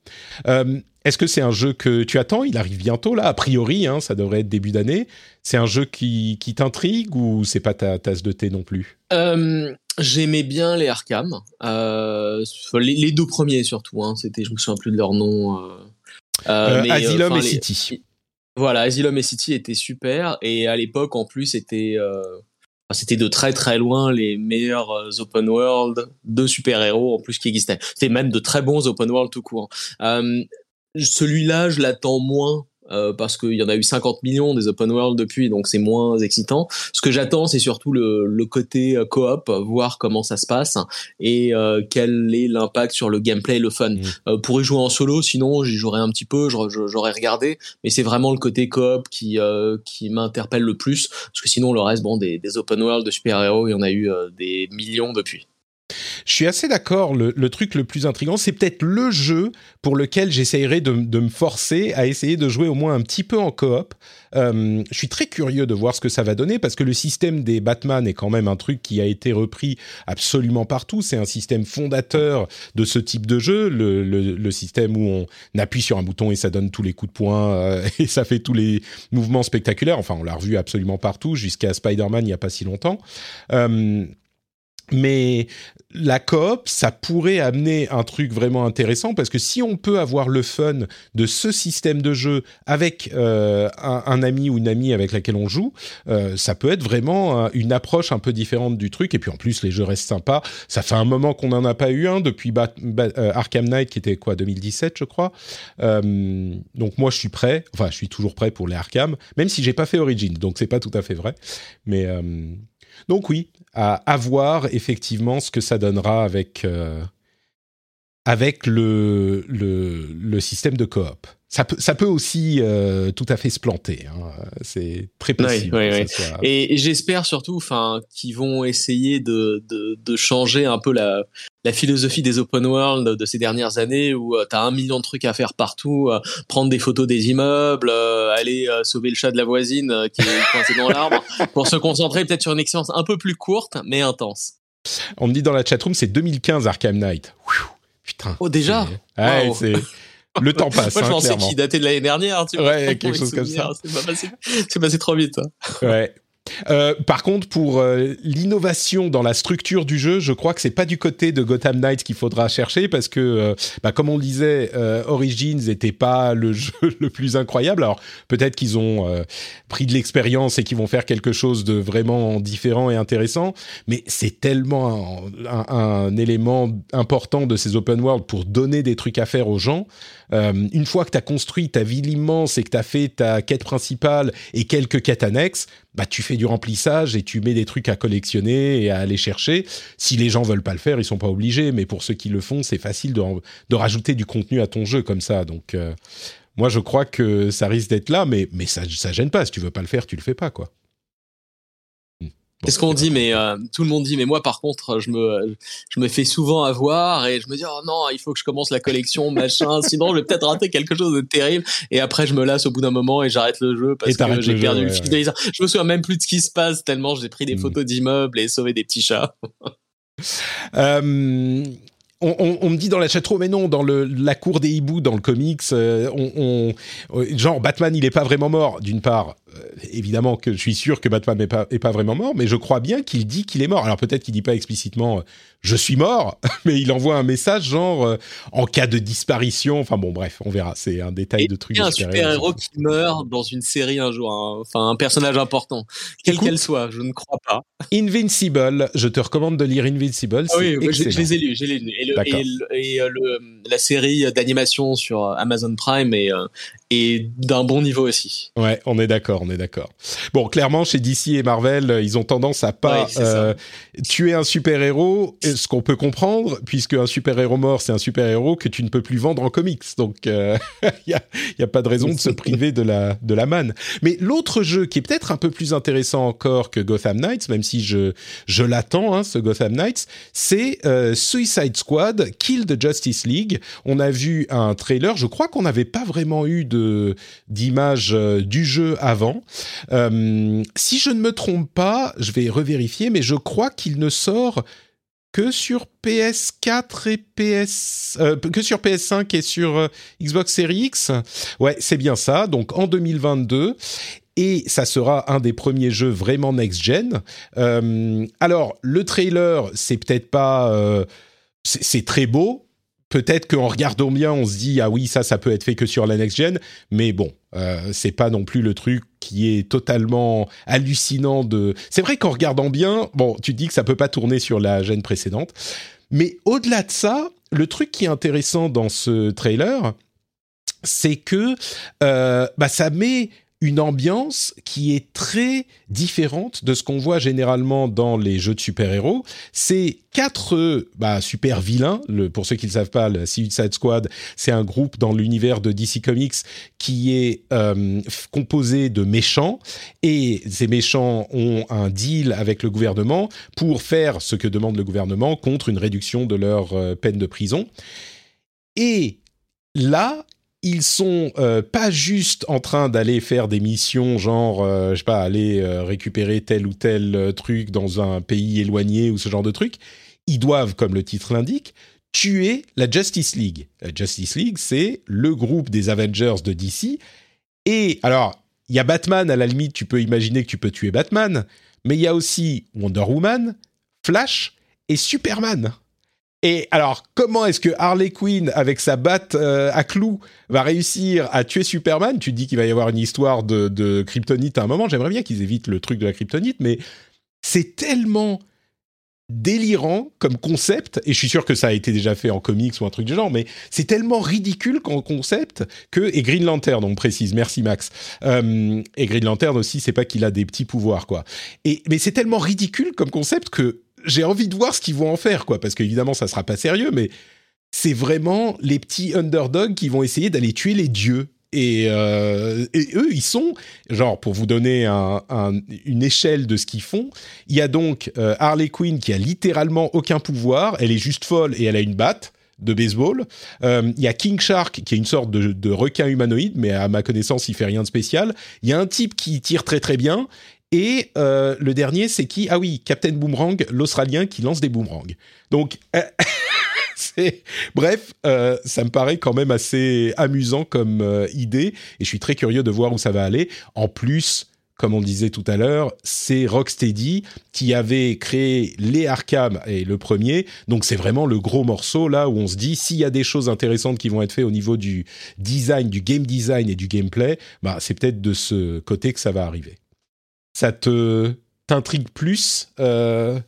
Euh, est-ce que c'est un jeu que tu attends? Il arrive bientôt là, a priori, hein, ça devrait être début d'année. C'est un jeu qui, qui t'intrigue ou c'est pas ta tasse de thé non plus? Euh, J'aimais bien les Arkham, euh, les, deux premiers surtout. Hein, C'était, je me souviens plus de leur nom. Euh, Asylum et City. Voilà, Asylum et City étaient super et à l'époque en plus c'était euh, de très très loin les meilleurs euh, open world de super-héros en plus qui existaient. C'était même de très bons open world tout court. Euh, celui-là, je l'attends moins euh, parce qu'il y en a eu 50 millions des open world depuis, donc c'est moins excitant. Ce que j'attends, c'est surtout le, le côté euh, coop, voir comment ça se passe et euh, quel est l'impact sur le gameplay, le fun. Mmh. pour y jouer en solo, sinon j'y jouerais un petit peu, j'aurais regardé, mais c'est vraiment le côté coop qui qui m'interpelle le plus, parce que sinon le reste, bon, des, des open world de super-héros, il y en a eu des millions depuis. Je suis assez d'accord. Le, truc le plus intrigant, c'est peut-être le jeu pour lequel j'essayerai de, me forcer à essayer de jouer au moins un petit peu en coop. Euh, je suis très curieux de voir ce que ça va donner parce que le système des Batman est quand même un truc qui a été repris absolument partout. C'est un système fondateur de ce type de jeu, le, système où on appuie sur un bouton et ça donne tous les coups de poing euh, [laughs] et ça fait tous les mouvements spectaculaires. Enfin, on l'a revu absolument partout jusqu'à Spider-Man il n'y a pas si longtemps. Euh, mais la coop, ça pourrait amener un truc vraiment intéressant parce que si on peut avoir le fun de ce système de jeu avec euh, un, ami ou une amie avec laquelle on joue, euh, ça peut être vraiment une approche un peu différente du truc. Et puis en plus, les jeux restent sympas. Ça fait un moment qu'on n'en a pas eu un depuis euh, Arkham Knight qui était quoi 2017, je crois. donc moi, je suis prêt. Enfin, je suis toujours prêt pour les Arkham, même si j'ai pas fait Origins, donc c'est pas tout à fait vrai. Mais donc oui, à, voir effectivement ce que ça donnera avec, euh, avec le, le, le, système de coop. Ça peut, ça peut aussi euh, tout à fait se planter. Hein. C'est très possible. Oui, oui, oui. Et, j'espère surtout, qu'ils vont essayer de, de, de, changer un peu la, la philosophie des open world de ces dernières années où euh, tu as un million de trucs à faire partout, euh, prendre des photos des immeubles, aller sauver le chat de la voisine qui est coincé dans l'arbre, [laughs] pour se concentrer peut-être sur une expérience un peu plus courte mais intense. On me dit dans la chatroom, c'est 2015 Arkham Knight. putain. Oh déjà. Le temps [laughs] passe. Moi, je hein, pensais qu'il datait de l'année dernière. Tu ouais, [laughs] quelque chose comme ça. C'est passé, trop vite. Ouais. Euh, par contre, pour euh, l'innovation dans la structure du jeu, je crois que c'est pas du côté de Gotham Knights qu'il faudra chercher parce que, euh, bah, comme on disait, Origins n'était pas le [laughs] jeu le plus incroyable. Alors peut-être qu'ils ont pris de l'expérience et qu'ils vont faire quelque chose de vraiment différent et intéressant, mais c'est tellement un, un, élément important de ces open world pour donner des trucs à faire aux gens. Une fois que tu as construit ta ville immense et que tu as fait ta quête principale et quelques quêtes annexes, bah, tu fais du remplissage et tu mets des trucs à collectionner et à aller chercher. Si les gens veulent pas le faire, ils sont pas obligés, mais pour ceux qui le font, c'est facile de, de, rajouter du contenu à ton jeu comme ça. Donc, euh, moi, je crois que ça risque d'être là, mais, mais ça, ça gêne pas. Si tu veux pas le faire, tu le fais pas, quoi. C'est ce qu'on dit, mais euh, tout le monde dit, mais moi par contre, je me, je me fais souvent avoir et je me dis, oh non, il faut que je commence la collection, machin, [laughs] sinon je vais peut-être rater quelque chose de terrible. Et après, je me lasse au bout d'un moment et j'arrête le jeu parce que j'ai perdu le fil de Je me souviens même plus de ce qui se passe tellement j'ai pris des hmm. photos d'immeubles et sauvé des petits chats. [laughs] euh, on, me dit dans la chatroom, mais non, dans le, la cour des hiboux, dans le comics, euh, on, genre Batman, il est pas vraiment mort. D'une part, euh, évidemment que je suis sûr que Batman n'est pas, est pas vraiment mort, mais je crois bien qu'il dit qu'il est mort. Alors peut-être qu'il dit pas explicitement euh, je suis mort, [laughs] mais il envoie un message genre euh, en cas de disparition. Enfin bon, bref, on verra. C'est un détail de truc. Il y a un super héros qui meurt dans une série un jour, hein. enfin un personnage important, quelle qu'elle soit. Je ne crois pas. Invincible. Je te recommande de lire Invincible. Ah oui, je, les ai lus, je les Et, le, et, le, la série d'animation sur Amazon Prime est, est d'un bon niveau aussi. Ouais, on est d'accord on est d'accord. Bon, clairement, chez DC et Marvel, ils ont tendance à pas euh, tuer un super-héros, ce qu'on peut comprendre, puisque un super-héros mort, c'est un super-héros que tu ne peux plus vendre en comics. Donc, [laughs] il euh, n'y a, pas de raison de se priver de la, de la manne. Mais l'autre jeu qui est peut-être un peu plus intéressant encore que Gotham Knights, même si je, je l'attends, hein, ce Gotham Knights, c'est euh, Suicide Squad, Kill the Justice League. On a vu un trailer, je crois qu'on n'avait pas vraiment eu d'image euh, du jeu avant. Euh, si je ne me trompe pas, je vais revérifier, mais je crois qu'il ne sort que sur PS4 et PS euh, que sur PS5 et sur Xbox Series X. Ouais, c'est bien ça. Donc en 2022 et ça sera un des premiers jeux vraiment next gen. alors le trailer, c'est peut-être pas c'est très beau, peut-être qu'en regardant bien, on se dit ah oui ça ça peut être fait que sur la next gen, mais bon euh, c'est pas non plus le truc qui est totalement hallucinant de. C'est vrai qu'en regardant bien, bon tu te dis que ça peut pas tourner sur la gen précédente, mais au-delà de ça, le truc qui est intéressant dans ce trailer, c'est que euh, bah ça met une ambiance qui est très différente de ce qu'on voit généralement dans les jeux de super-héros. C'est quatre bah, super vilains. Le, pour ceux qui ne savent pas, le Suicide Squad, c'est un groupe dans l'univers de DC Comics qui est euh, composé de méchants. Et ces méchants ont un deal avec le gouvernement pour faire ce que demande le gouvernement contre une réduction de leur euh, peine de prison. Et là, ils sont euh, pas juste en train d'aller faire des missions genre euh, je sais pas aller euh, récupérer tel ou tel truc dans un pays éloigné ou ce genre de truc. Ils doivent comme le titre l'indique tuer la Justice League. La Justice League c'est le groupe des Avengers de DC et alors il y a Batman à la limite tu peux imaginer que tu peux tuer Batman mais il y a aussi Wonder Woman Flash et Superman et alors, comment est-ce que Harley Quinn, avec sa batte euh, à clous, va réussir à tuer Superman? Tu dis qu'il va y avoir une histoire de, kryptonite à un moment. J'aimerais bien qu'ils évitent le truc de la kryptonite, mais c'est tellement délirant comme concept, et je suis sûr que ça a été déjà fait en comics ou un truc du genre, mais c'est tellement ridicule comme concept que, et Green Lantern, on précise, merci Max, euh, et Green Lantern aussi, c'est pas qu'il a des petits pouvoirs, quoi. Et, mais c'est tellement ridicule comme concept que j'ai envie de voir ce qu'ils vont en faire, quoi, parce qu'évidemment, ça sera pas sérieux, mais c'est vraiment les petits underdogs qui vont essayer d'aller tuer les dieux. Et, euh, eux, ils sont, genre, pour vous donner une échelle de ce qu'ils font, il y a donc euh, Harley Quinn qui a littéralement aucun pouvoir, elle est juste folle et elle a une batte de baseball. Euh, il y a King Shark qui est une sorte de, de, requin humanoïde, mais à ma connaissance, il fait rien de spécial. Il y a un type qui tire très très bien et euh, le dernier, c'est qui? Ah oui, Captain Boomerang, l'Australien qui lance des boomerangs. Donc, [laughs] euh, bref, euh, ça me paraît quand même assez amusant comme idée, et je suis très curieux de voir où ça va aller. En plus, comme on disait tout à l'heure, c'est Rocksteady qui avait créé les Arkham et le premier. Donc c'est vraiment le gros morceau là où on se dit s'il y a des choses intéressantes qui vont être faites au niveau du design, du game design et du gameplay, bah c'est peut-être de ce côté que ça va arriver ça te t'intrigue plus euh,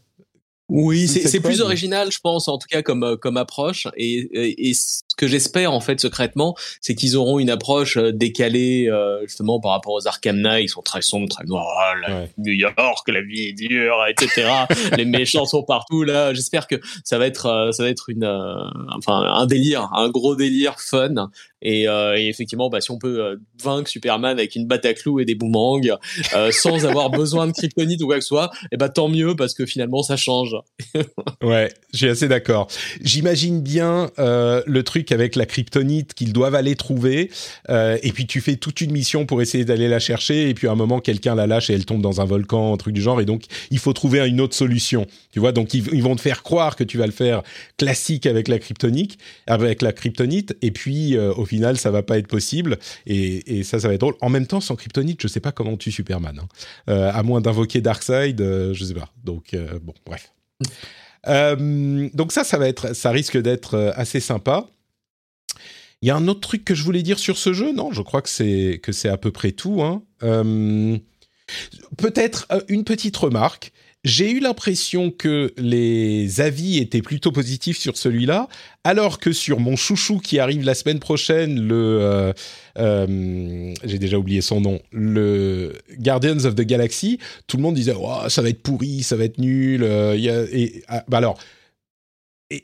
oui, c'est plus original, je pense, en tout cas comme euh, comme approche. Et, et, ce que j'espère en fait secrètement, c'est qu'ils auront une approche euh, décalée justement par rapport aux Arkham Knight. Ils sont très sombres, très noirs. Ah, New York, la vie est dure, etc. [laughs] Les méchants sont partout. Là, j'espère que ça va être ça va être une enfin un délire, un gros délire fun et, euh, et, effectivement, bah, si on peut euh, vaincre Superman avec une batte à clous et des boomerangs euh, sans avoir [laughs] besoin de kryptonite ou quoi que ce soit, et eh bah tant mieux parce que finalement ça change. [laughs] ouais, je suis assez d'accord. J'imagine bien le truc avec la kryptonite qu'ils doivent aller trouver, et puis tu fais toute une mission pour essayer d'aller la chercher, et puis à un moment quelqu'un la lâche et elle tombe dans un volcan, un truc du genre, et donc il faut trouver une autre solution. Tu vois, donc ils, ils vont te faire croire que tu vas le faire classique avec la kryptonique, avec la kryptonite, et puis au final, ça va pas être possible. Et, ça, ça va être drôle. En même temps, sans Kryptonite, je sais pas comment tu Superman. Hein. Euh, à moins d'invoquer Darkseid, euh, je sais pas. Donc, euh, bon, bref. donc ça, ça va être, ça risque d'être assez sympa. Il y a un autre truc que je voulais dire sur ce jeu, non Je crois que c'est que c'est à peu près tout. Hein. Peut-être une petite remarque. J'ai eu l'impression que les avis étaient plutôt positifs sur celui-là, alors que sur mon chouchou qui arrive la semaine prochaine, le euh, euh, j'ai déjà oublié son nom, le Guardians of the Galaxy, tout le monde disait oh, ça va être pourri, ça va être nul. Euh, ah, bah alors.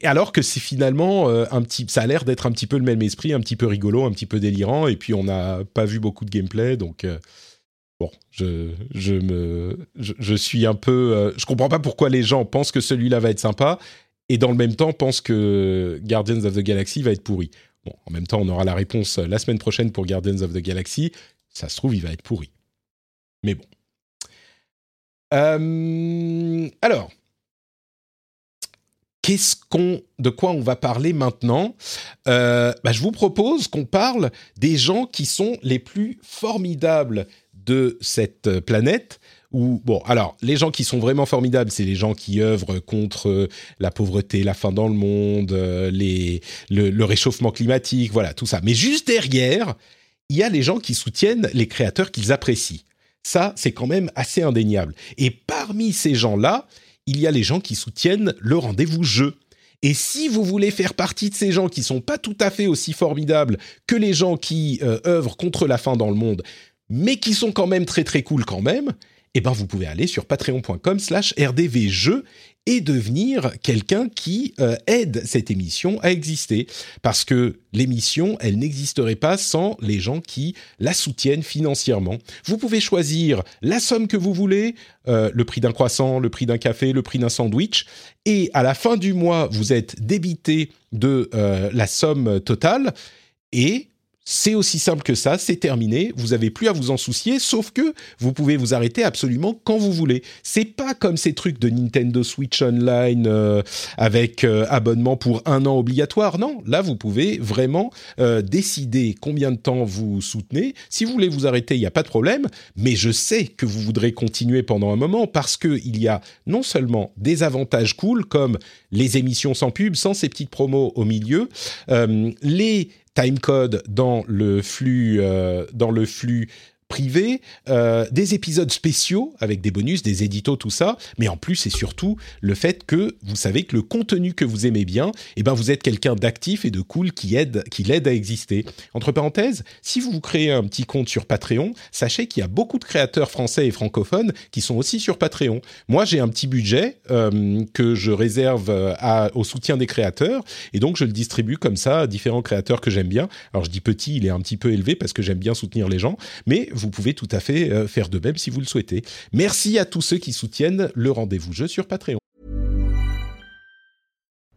Alors que c'est finalement un petit, ça a l'air d'être un petit peu le même esprit, un petit peu rigolo, un petit peu délirant, et puis on n'a pas vu beaucoup de gameplay, donc Bon, je, je me, je, suis un peu, euh, je comprends pas pourquoi les gens pensent que celui-là va être sympa et dans le même temps pensent que Guardians of the Galaxy va être pourri. Bon, en même temps, on aura la réponse la semaine prochaine pour Guardians of the Galaxy. Ça se trouve, il va être pourri. Mais bon. Euh, alors, qu'est-ce qu'on, de quoi on va parler maintenant? Euh, bah, Je vous propose qu'on parle des gens qui sont les plus formidables de cette planète. Où, bon, alors, les gens qui sont vraiment formidables, c'est les gens qui œuvrent contre la pauvreté, la faim dans le monde, euh, les, le, réchauffement climatique, voilà, tout ça. Mais juste derrière, il y a les gens qui soutiennent les créateurs qu'ils apprécient. Ça, c'est quand même assez indéniable. Et parmi ces gens-là, il y a les gens qui soutiennent le rendez-vous jeu. Et si vous voulez faire partie de ces gens qui sont pas tout à fait aussi formidables que les gens qui euh, œuvrent contre la faim dans le monde, mais qui sont quand même très très cool quand même, eh ben vous pouvez aller sur patreon.com slash rdvjeux et devenir quelqu'un qui euh, aide cette émission à exister. Parce que l'émission, elle n'existerait pas sans les gens qui la soutiennent financièrement. Vous pouvez choisir la somme que vous voulez, euh, le prix d'un croissant, le prix d'un café, le prix d'un sandwich, et à la fin du mois, vous êtes débité de euh, la somme totale, et c'est aussi simple que ça, c'est terminé, vous avez plus à vous en soucier, sauf que vous pouvez vous arrêter absolument quand vous voulez. C'est pas comme ces trucs de Nintendo Switch Online euh, avec euh, abonnement pour un an obligatoire. Non, là vous pouvez vraiment euh, décider combien de temps vous soutenez. Si vous voulez vous arrêter, il n'y a pas de problème, mais je sais que vous voudrez continuer pendant un moment parce que il y a non seulement des avantages cool comme les émissions sans pub, sans ces petites promos au milieu, les timecode dans le flux, euh, dans le flux privé, euh, des épisodes spéciaux avec des bonus, des éditos, tout ça, mais en plus et surtout le fait que vous savez que le contenu que vous aimez bien, eh ben vous êtes quelqu'un d'actif et de cool qui aide, qui l'aide à exister. Entre parenthèses, si vous vous créez un petit compte sur Patreon, sachez qu'il y a beaucoup de créateurs français et francophones qui sont aussi sur Patreon. Moi, j'ai un petit budget euh, que je réserve euh, au soutien des créateurs et donc je le distribue comme ça à différents créateurs que j'aime bien. Alors je dis petit, il est un petit peu élevé parce que j'aime bien soutenir les gens, mais vous pouvez tout à fait euh, faire de même si vous le souhaitez. Merci à tous ceux qui soutiennent le rendez-vous jeu sur Patreon.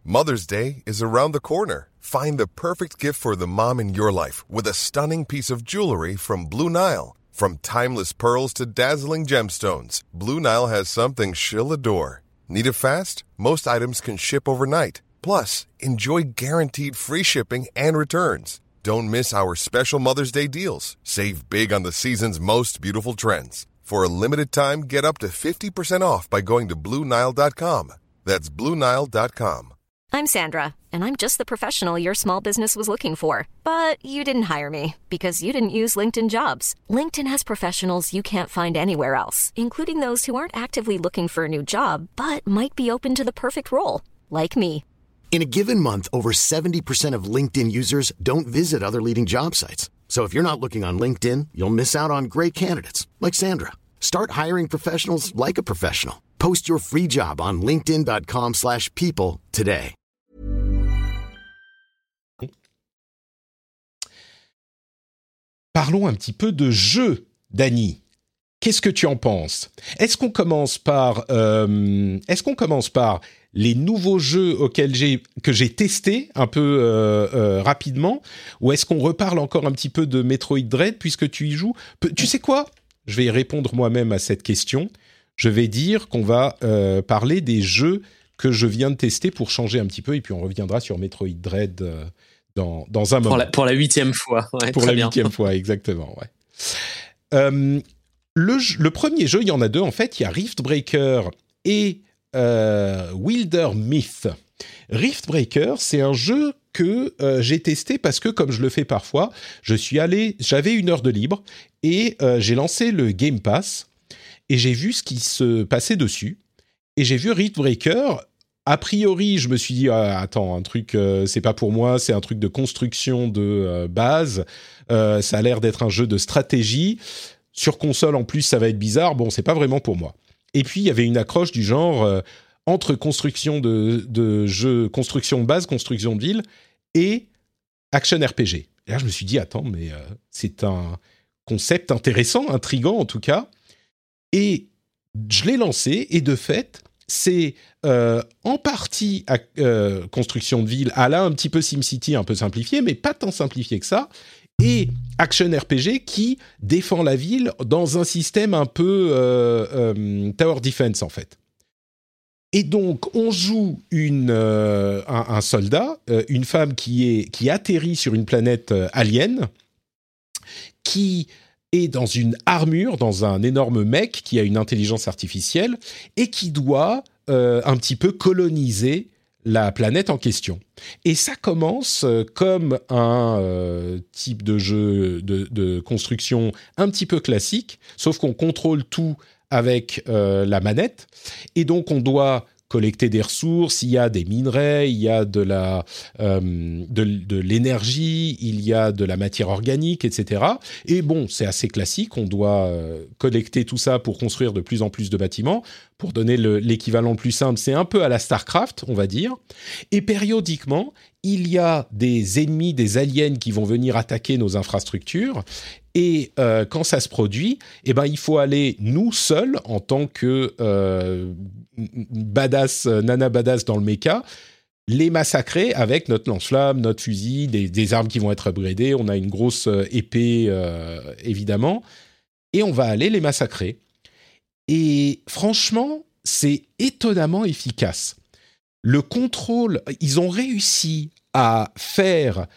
Mother's Day is around the corner. Find the perfect gift for the mom in your life with a stunning piece of jewelry from Blue Nile. From timeless pearls to dazzling gemstones, Blue Nile has something she'll adore. Need it fast? Most items can ship overnight. Plus, enjoy guaranteed free shipping and returns. Don't miss our special Mother's Day deals. Save big on the season's most beautiful trends. For a limited time, get up to 50% off by going to Bluenile.com. That's Bluenile.com. I'm Sandra, and I'm just the professional your small business was looking for. But you didn't hire me because you didn't use LinkedIn jobs. LinkedIn has professionals you can't find anywhere else, including those who aren't actively looking for a new job but might be open to the perfect role, like me. In a given month, over 70% of LinkedIn users don't visit other leading job sites. So if you're not looking on LinkedIn, you'll miss out on great candidates like Sandra. Start hiring professionals like a professional. Post your free job on linkedin.com/people today. Parlons un petit peu de jeu, Dany. Qu'est-ce que tu en penses Est-ce qu'on commence par euh, est-ce qu'on commence par les nouveaux jeux auxquels j'ai que j'ai testé un peu euh, euh, rapidement ou est-ce qu'on reparle encore un petit peu de Metroid Dread puisque tu y joues? Tu sais quoi? Je vais y répondre moi-même à cette question. Je vais dire qu'on va euh, parler des jeux que je viens de tester pour changer un petit peu et puis on reviendra sur Metroid Dread dans, dans un moment. Pour la huitième fois. pour la huitième fois, exactement. Ouais. le, le, premier jeu, il y en a deux en fait. Il y a Rift Breaker et euh, Wilder Myth. Riftbreaker, c'est un jeu que euh, j'ai testé parce que, comme je le fais parfois, je suis allé, j'avais une heure de libre et euh, j'ai lancé le Game Pass et j'ai vu ce qui se passait dessus. et j'ai vu Rift Breaker. A priori, je me suis dit ah, attends, un truc, c'est pas pour moi, c'est un truc de construction de base. ça a l'air d'être un jeu de stratégie. Sur console, en plus, ça va être bizarre. Bon, c'est pas vraiment pour moi. Et puis, il y avait une accroche du genre entre construction de, de jeux, construction de base, construction de ville et action RPG. Et là, je me suis dit, attends, mais c'est un concept intéressant, intrigant en tout cas. Et je l'ai lancé et de fait, c'est euh, en partie euh, construction de ville, à la un petit peu SimCity, un peu simplifié, mais pas tant simplifié que ça. Et action RPG qui défend la ville dans un système un peu euh, tower defense en fait. Et donc, on joue une, un, un, soldat, une femme qui, est, qui atterrit sur une planète alien, qui est dans une armure, dans un énorme mec qui a une intelligence artificielle et qui doit euh, un petit peu coloniser la planète en question. Et ça commence euh, comme un euh, type de jeu de, de, construction un petit peu classique, sauf qu'on contrôle tout avec la manette. Et donc on doit collecter des ressources, il y a des minerais, il y a de la euh, de, l'énergie, il y a de la matière organique, etc. Et bon, c'est assez classique. On doit euh, collecter tout ça pour construire de plus en plus de bâtiments. Pour donner l'équivalent le, plus simple, c'est un peu à la Starcraft, on va dire. Et périodiquement, il y a des ennemis, des aliens qui vont venir attaquer nos infrastructures. Et euh, quand ça se produit, eh ben, il faut aller, nous seuls, en tant que euh, badass, euh, nana badass dans le méca, les massacrer avec notre lance-flamme, notre fusil, des, armes qui vont être upgradées. On a une grosse épée, évidemment. Et on va aller les massacrer. Et franchement, c'est étonnamment efficace. Le contrôle, ils ont réussi à faire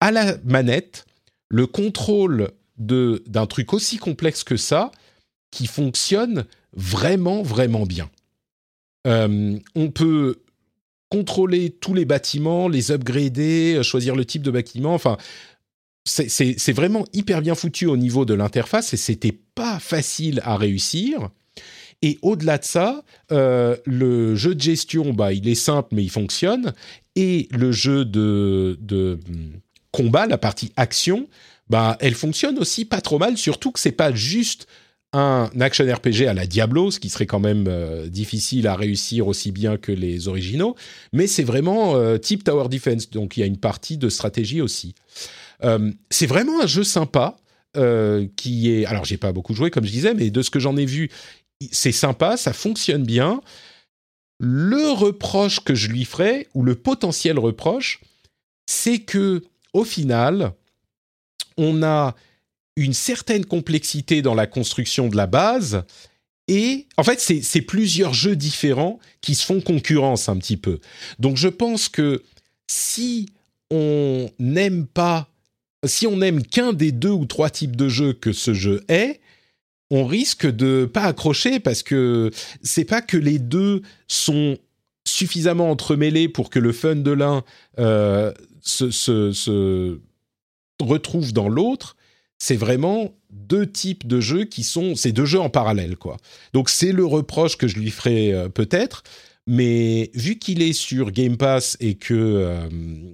à la manette le contrôle d'un truc aussi complexe que ça qui fonctionne vraiment, vraiment bien. Euh, on peut contrôler tous les bâtiments, les upgrader, euh, choisir le type de bâtiment. Enfin, c'est vraiment hyper bien foutu au niveau de l'interface et c'était pas facile à réussir. Et au-delà de ça, euh, le jeu de gestion, bah, il est simple mais il fonctionne. Et le jeu de, de hum, combat, la partie action, bah, elle fonctionne aussi pas trop mal, surtout que c'est pas juste un action RPG à la Diablo, ce qui serait quand même euh, difficile à réussir aussi bien que les originaux, mais c'est vraiment euh, type Tower Defense, donc il y a une partie de stratégie aussi. Euh, c'est vraiment un jeu sympa, qui est... Alors j'ai pas beaucoup joué comme je disais, mais de ce que j'en ai vu, c'est sympa, ça fonctionne bien. Le reproche que je lui ferais, ou le potentiel reproche, c'est que au final, on a une certaine complexité dans la construction de la base. Et en fait, c'est plusieurs jeux différents qui se font concurrence un petit peu. Donc je pense que si on n'aime pas, si on n'aime qu'un des deux ou trois types de jeux que ce jeu est, on risque de pas accrocher parce que c'est pas que les deux sont suffisamment entremêlés pour que le fun de l'un euh, se, se retrouve dans l'autre, c'est vraiment deux types de jeux qui sont ces deux jeux en parallèle quoi. Donc c'est le reproche que je lui ferai euh, peut-être, mais vu qu'il est sur Game Pass et que euh,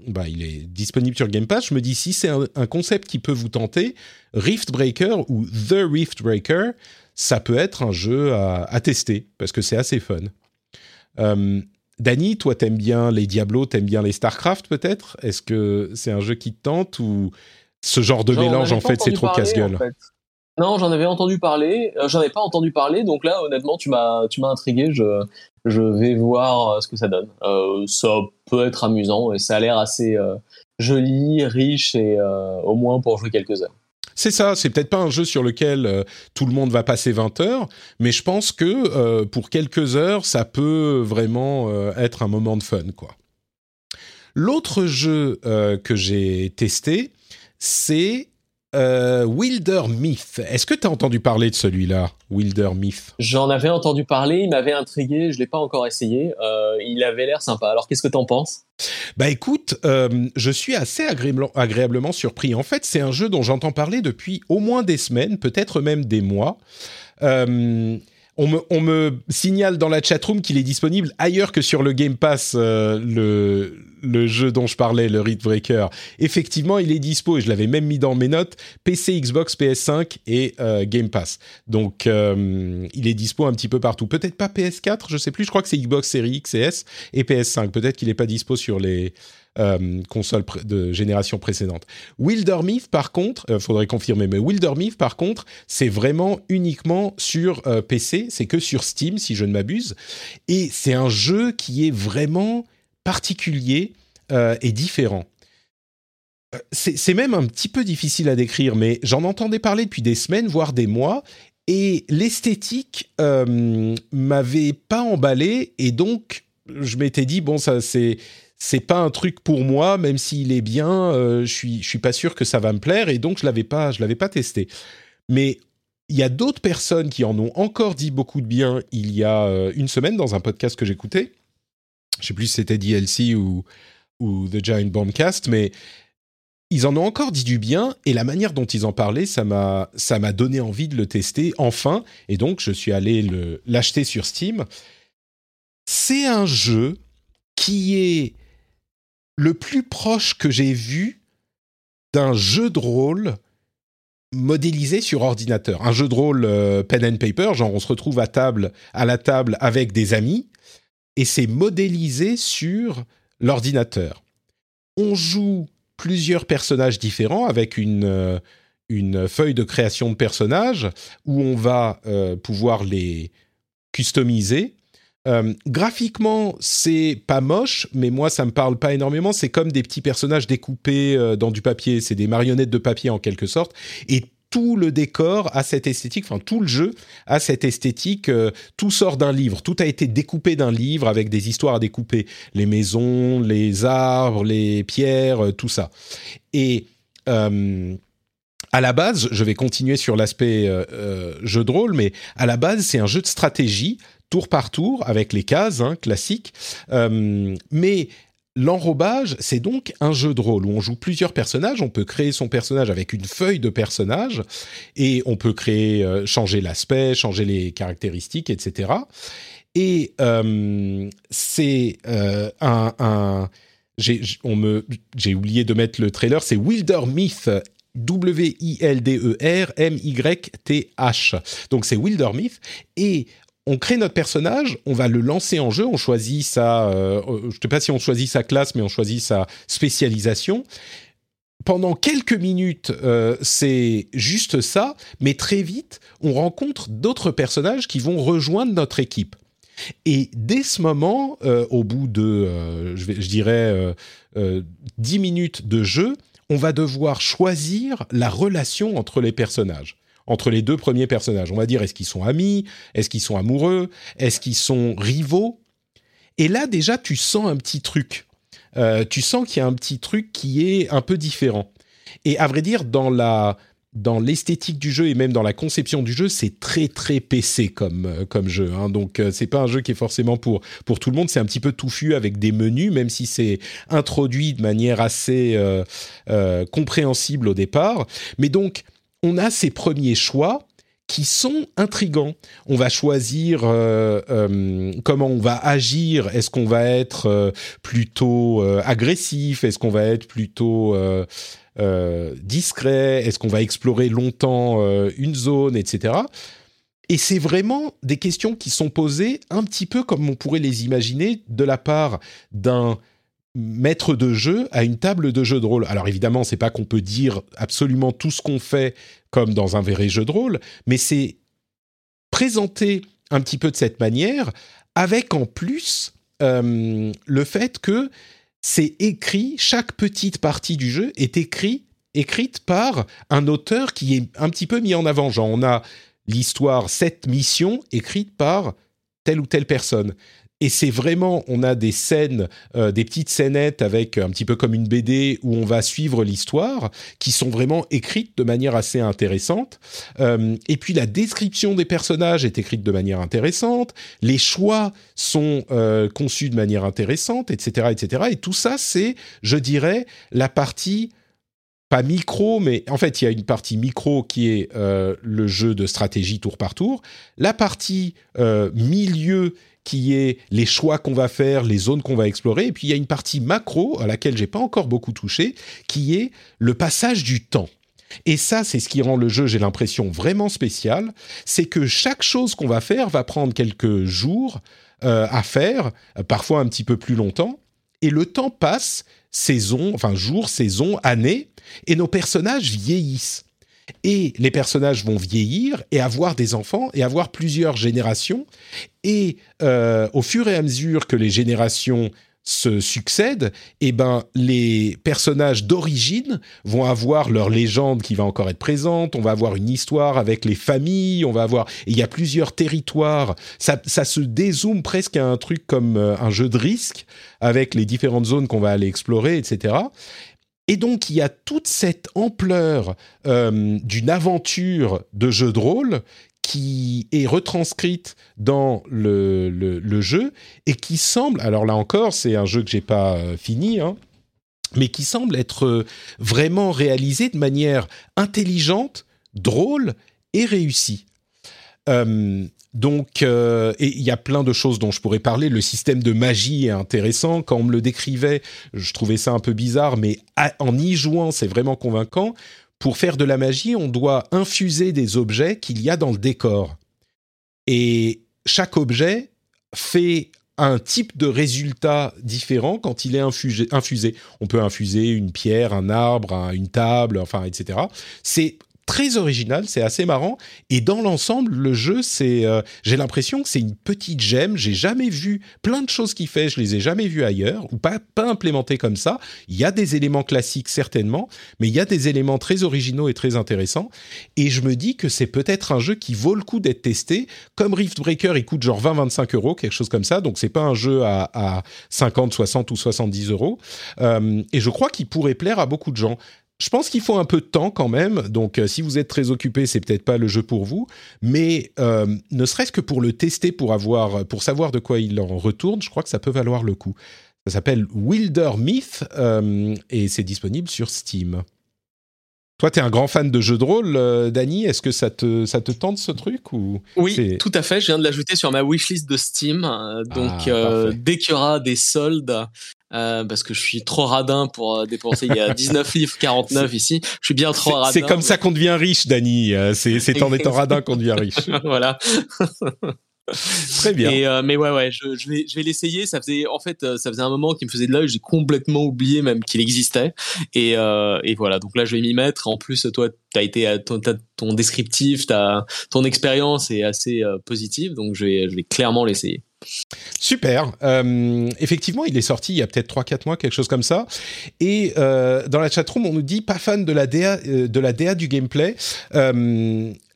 bah, il est disponible sur Game Pass, je me dis si c'est un, concept qui peut vous tenter, Rift Breaker ou The Rift Breaker, ça peut être un jeu à, tester parce que c'est assez fun. Euh, Dany, toi, t'aimes bien les Diablo, t'aimes bien les Starcraft, peut-être? Est-ce que c'est un jeu qui te tente ou ce genre de mélange, en fait, c'est trop casse-gueule? Non, j'en avais entendu parler. Euh, j'en ai pas entendu parler, donc là, honnêtement, tu m'as, tu m'as intrigué. Je, je vais voir euh, ce que ça donne. Euh, ça peut être amusant et ça a l'air assez joli, riche et au moins pour jouer quelques heures. C'est ça, c'est peut-être pas un jeu sur lequel euh, tout le monde va passer 20 heures, mais je pense que euh, pour quelques heures, ça peut vraiment euh, être un moment de fun, quoi. L'autre jeu que j'ai testé, c'est euh, Wilder Myth. Est-ce que tu as entendu parler de celui-là, Wilder Myth? J'en avais entendu parler, il m'avait intrigué, je l'ai pas encore essayé. Euh, il avait l'air sympa. Alors qu'est-ce que tu en penses? Bah écoute, euh, je suis assez agréablement, surpris. En fait, c'est un jeu dont j'entends parler depuis au moins des semaines, peut-être même des mois. on me, on me signale dans la chatroom qu'il est disponible ailleurs que sur le Game Pass, euh, le, le jeu dont je parlais, le Rift Breaker. Effectivement, il est dispo et je l'avais même mis dans mes notes. PC, Xbox, PS5 et euh, Game Pass. Donc, euh, il est dispo un petit peu partout. Peut-être pas PS4, je sais plus. Je crois que c'est Xbox Series X et S et PS5. Peut-être qu'il n'est pas dispo sur les euh, console de génération précédente. Wildermyth, par contre, faudrait confirmer, mais Wildermyth, par contre, c'est vraiment uniquement sur PC, c'est que sur Steam, si je ne m'abuse, et c'est un jeu qui est vraiment particulier et différent. C'est même un petit peu difficile à décrire, mais j'en entendais parler depuis des semaines, voire des mois, et l'esthétique m'avait pas emballé, et donc je m'étais dit bon ça c'est c'est pas un truc pour moi, même s'il est bien, euh, je suis je suis pas sûr que ça va me plaire et donc je l'avais pas je l'avais pas testé. Mais il y a d'autres personnes qui en ont encore dit beaucoup de bien il y a euh, une semaine dans un podcast que j'écoutais. Je sais plus si c'était DLC ou ou The Giant Bombcast, mais ils en ont encore dit du bien et la manière dont ils en parlaient, ça m'a ça m'a donné envie de le tester enfin et donc je suis allé l'acheter sur Steam. C'est un jeu qui est le plus proche que j'ai vu d'un jeu de rôle modélisé sur ordinateur. Un jeu de rôle euh, pen and paper, genre on se retrouve à table, à la table avec des amis, et c'est modélisé sur l'ordinateur. On joue plusieurs personnages différents avec une, euh, une feuille de création de personnages où on va euh, pouvoir les customiser euh, graphiquement, c'est pas moche, mais moi, ça me parle pas énormément. C'est comme des petits personnages découpés dans du papier. C'est des marionnettes de papier en quelque sorte. Et tout le décor a cette esthétique, enfin tout le jeu a cette esthétique. Euh, tout sort d'un livre, tout a été découpé d'un livre avec des histoires à découper, les maisons, les arbres, les pierres, tout ça. Et à la base, je vais continuer sur l'aspect jeu de rôle, mais à la base, c'est un jeu de stratégie tour par tour avec les cases hein, classiques. Euh, mais L'enrobage, c'est donc un jeu de rôle où on joue plusieurs personnages. On peut créer son personnage avec une feuille de personnage et on peut créer, euh, changer l'aspect, changer les caractéristiques, etc. Et euh, c'est un, un j'ai oublié de mettre le trailer. C'est Wilder Myth. W-I-L-D-E-R-M-Y-T-H. Donc c'est Wilder Myth. Et on crée notre personnage, on va le lancer en jeu, on choisit sa, euh, euh, je ne sais pas si on choisit sa classe, mais on choisit sa spécialisation. Pendant quelques minutes, euh, c'est juste ça, mais très vite, on rencontre d'autres personnages qui vont rejoindre notre équipe. Et dès ce moment, au bout de, je, je, dirais, 10 minutes de jeu, on va devoir choisir la relation entre les personnages entre les deux premiers personnages. On va dire, est-ce qu'ils sont amis? Est-ce qu'ils sont amoureux? Est-ce qu'ils sont rivaux? Et là, déjà, tu sens un petit truc. Euh, tu sens qu'il y a un petit truc qui est un peu différent. Et à vrai dire, dans la dans l'esthétique du jeu et même dans la conception du jeu, c'est très très PC comme euh, comme jeu. Hein. Donc euh, c'est pas un jeu qui est forcément pour pour tout le monde. C'est un petit peu touffu avec des menus, même si c'est introduit de manière assez compréhensible au départ. Mais donc on a ces premiers choix qui sont intrigants. On va choisir euh, euh, comment on va agir. Est-ce qu'on va être euh, plutôt agressif? Est-ce qu'on va être plutôt discret? Est-ce qu'on va explorer longtemps une zone, etc. Et c'est vraiment des questions qui sont posées un petit peu comme on pourrait les imaginer de la part d'un maître de jeu à une table de jeu de rôle. Alors évidemment, c'est pas qu'on peut dire absolument tout ce qu'on fait comme dans un vrai jeu de rôle, mais c'est présenter un petit peu de cette manière, avec en plus euh, le fait que c'est écrit, chaque petite partie du jeu est écrit, écrite par un auteur qui est un petit peu mis en avant. Genre, on a l'histoire, cette mission écrite par telle ou telle personne. Et c'est vraiment, on a des scènes, euh, des petites scénettes avec un petit peu comme une BD où on va suivre l'histoire, qui sont vraiment écrites de manière assez intéressante. Euh, et puis la description des personnages est écrite de manière intéressante, les choix sont euh, conçus de manière intéressante, etc., etc. Et tout ça, c'est, je dirais, la partie pas micro, mais en fait, il y a une partie micro qui est le jeu de stratégie tour par tour. La partie milieu qui est les choix qu'on va faire, les zones qu'on va explorer. Et puis il y a une partie macro à laquelle j'ai pas encore beaucoup touché, qui est le passage du temps. Et ça, c'est ce qui rend le jeu, j'ai l'impression, vraiment spécial. C'est que chaque chose qu'on va faire va prendre quelques jours euh, à faire, parfois un petit peu plus longtemps. Et le temps passe, saison, enfin jours, saisons, années, et nos personnages vieillissent. Et les personnages vont vieillir et avoir des enfants et avoir plusieurs générations. Et euh, au fur et à mesure que les générations se succèdent, eh ben les personnages d'origine vont avoir leur légende qui va encore être présente. On va avoir une histoire avec les familles. On va avoir, il y a plusieurs territoires. Ça, ça se dézoome presque à un truc comme euh, un jeu de risque avec les différentes zones qu'on va aller explorer, etc. Et donc, il y a toute cette ampleur euh, d'une aventure de jeu de rôle qui est retranscrite dans le, jeu et qui semble, alors là encore, c'est un jeu que j'ai pas euh, fini, hein, mais qui semble être euh, vraiment réalisé de manière intelligente, drôle et réussie. Donc, euh, et il y a plein de choses dont je pourrais parler. Le système de magie est intéressant. Quand on me le décrivait, je trouvais ça un peu bizarre, mais en y jouant, c'est vraiment convaincant. Pour faire de la magie, on doit infuser des objets qu'il y a dans le décor. Et chaque objet fait un type de résultat différent quand il est infusé. On peut infuser une pierre, un arbre, une table, enfin, etc. C'est très original, c'est assez marrant. Et dans l'ensemble, le jeu, c'est, euh, j'ai l'impression que c'est une petite gemme. J'ai jamais vu plein de choses qu'il fait, je les ai jamais vues ailleurs ou pas pas implémentées comme ça. Il y a des éléments classiques certainement, mais il y a des éléments très originaux et très intéressants. Et je me dis que c'est peut-être un jeu qui vaut le coup d'être testé. Comme Rift Breaker, il coûte genre 20-25 euros, quelque chose comme ça. Donc c'est pas un jeu à, 50, 60 ou 70 euros. Euh, et je crois qu'il pourrait plaire à beaucoup de gens. Je pense qu'il faut un peu de temps quand même, donc euh, si vous êtes très occupé, c'est peut-être pas le jeu pour vous, mais euh, ne serait-ce que pour le tester, pour avoir, pour savoir de quoi il en retourne, je crois que ça peut valoir le coup. Ça s'appelle Wilder Myth euh, et c'est disponible sur Steam. Toi, tu es un grand fan de jeux de rôle, euh, Dany. Est-ce que ça te, ça te tente ce truc ou Oui, tout à fait. Je viens de l'ajouter sur ma wishlist de Steam. donc, ah, euh, dès qu'il y aura des soldes, euh, parce que je suis trop radin pour dépenser. Il y a [laughs] 19 livres 49 ici. Je suis bien trop radin. C'est comme ça qu'on devient riche, Dany. C'est en étant radin qu'on devient riche. [laughs] voilà. Très bien. Euh, mais ouais, ouais, je, je vais, je vais l'essayer. Ça faisait, en fait, euh, ça faisait un moment qu'il me faisait de l'œil. J'ai complètement oublié même qu'il existait. Et, euh, et voilà. Donc là, je vais m'y mettre. En plus, toi, t'as été ton, ton descriptif, as, ton expérience est assez positive. Donc je vais, je vais clairement l'essayer. Super. Euh, effectivement, il est sorti il y a peut-être 3-4 mois, quelque chose comme ça. Et euh, dans la chatroom, on nous dit pas fan de la DA, euh, de la DA du gameplay.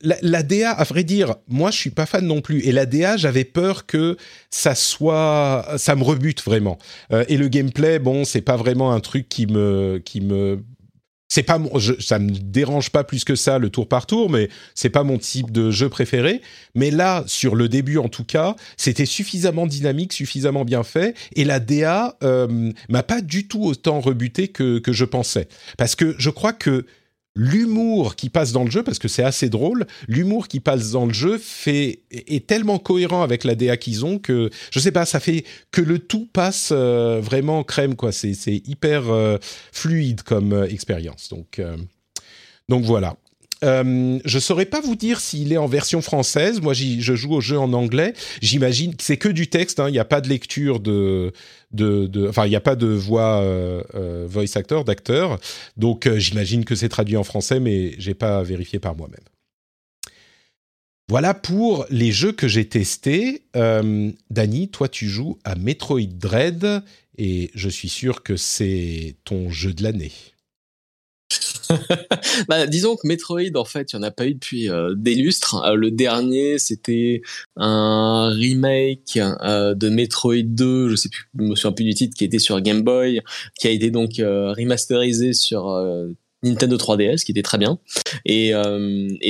La, la, DA, à vrai dire, moi je suis pas fan non plus. Et la DA, j'avais peur que ça soit, ça me rebute vraiment. et le gameplay, bon, c'est pas vraiment un truc qui me, qui me c'est pas mon, ça me dérange pas plus que ça le tour par tour, mais c'est pas mon type de jeu préféré. Mais là, sur le début en tout cas, c'était suffisamment dynamique, suffisamment bien fait, et la DA euh, m'a pas du tout autant rebuté que, que je pensais, parce que je crois que l'humour qui passe dans le jeu, parce que c'est assez drôle, l'humour qui passe dans le jeu fait, est tellement cohérent avec la DA qu'ils ont que, je sais pas, ça fait que le tout passe euh, vraiment crème, quoi. C'est, hyper euh, fluide comme euh, expérience. Donc, donc voilà. Euh, je saurais pas vous dire s'il est en version française. Moi, je joue au jeu en anglais. J'imagine que c'est que du texte. Hein. Il n'y a pas de lecture de, enfin, il n'y a pas de voix euh, euh, voice actor, d'acteur. Donc, euh, j'imagine que c'est traduit en français, mais j'ai pas vérifié par moi-même. Voilà pour les jeux que j'ai testés. Dany, toi, tu joues à Metroid Dread et je suis sûr que c'est ton jeu de l'année. [laughs] bah, disons que Metroid, en fait, il n'y en a pas eu depuis euh, des lustres. Euh, le dernier, c'était un remake euh, de Metroid 2, je sais plus, je me souviens plus du titre, qui était sur Game Boy, qui a été donc remasterisé sur Nintendo 3DS, qui était très bien. Et,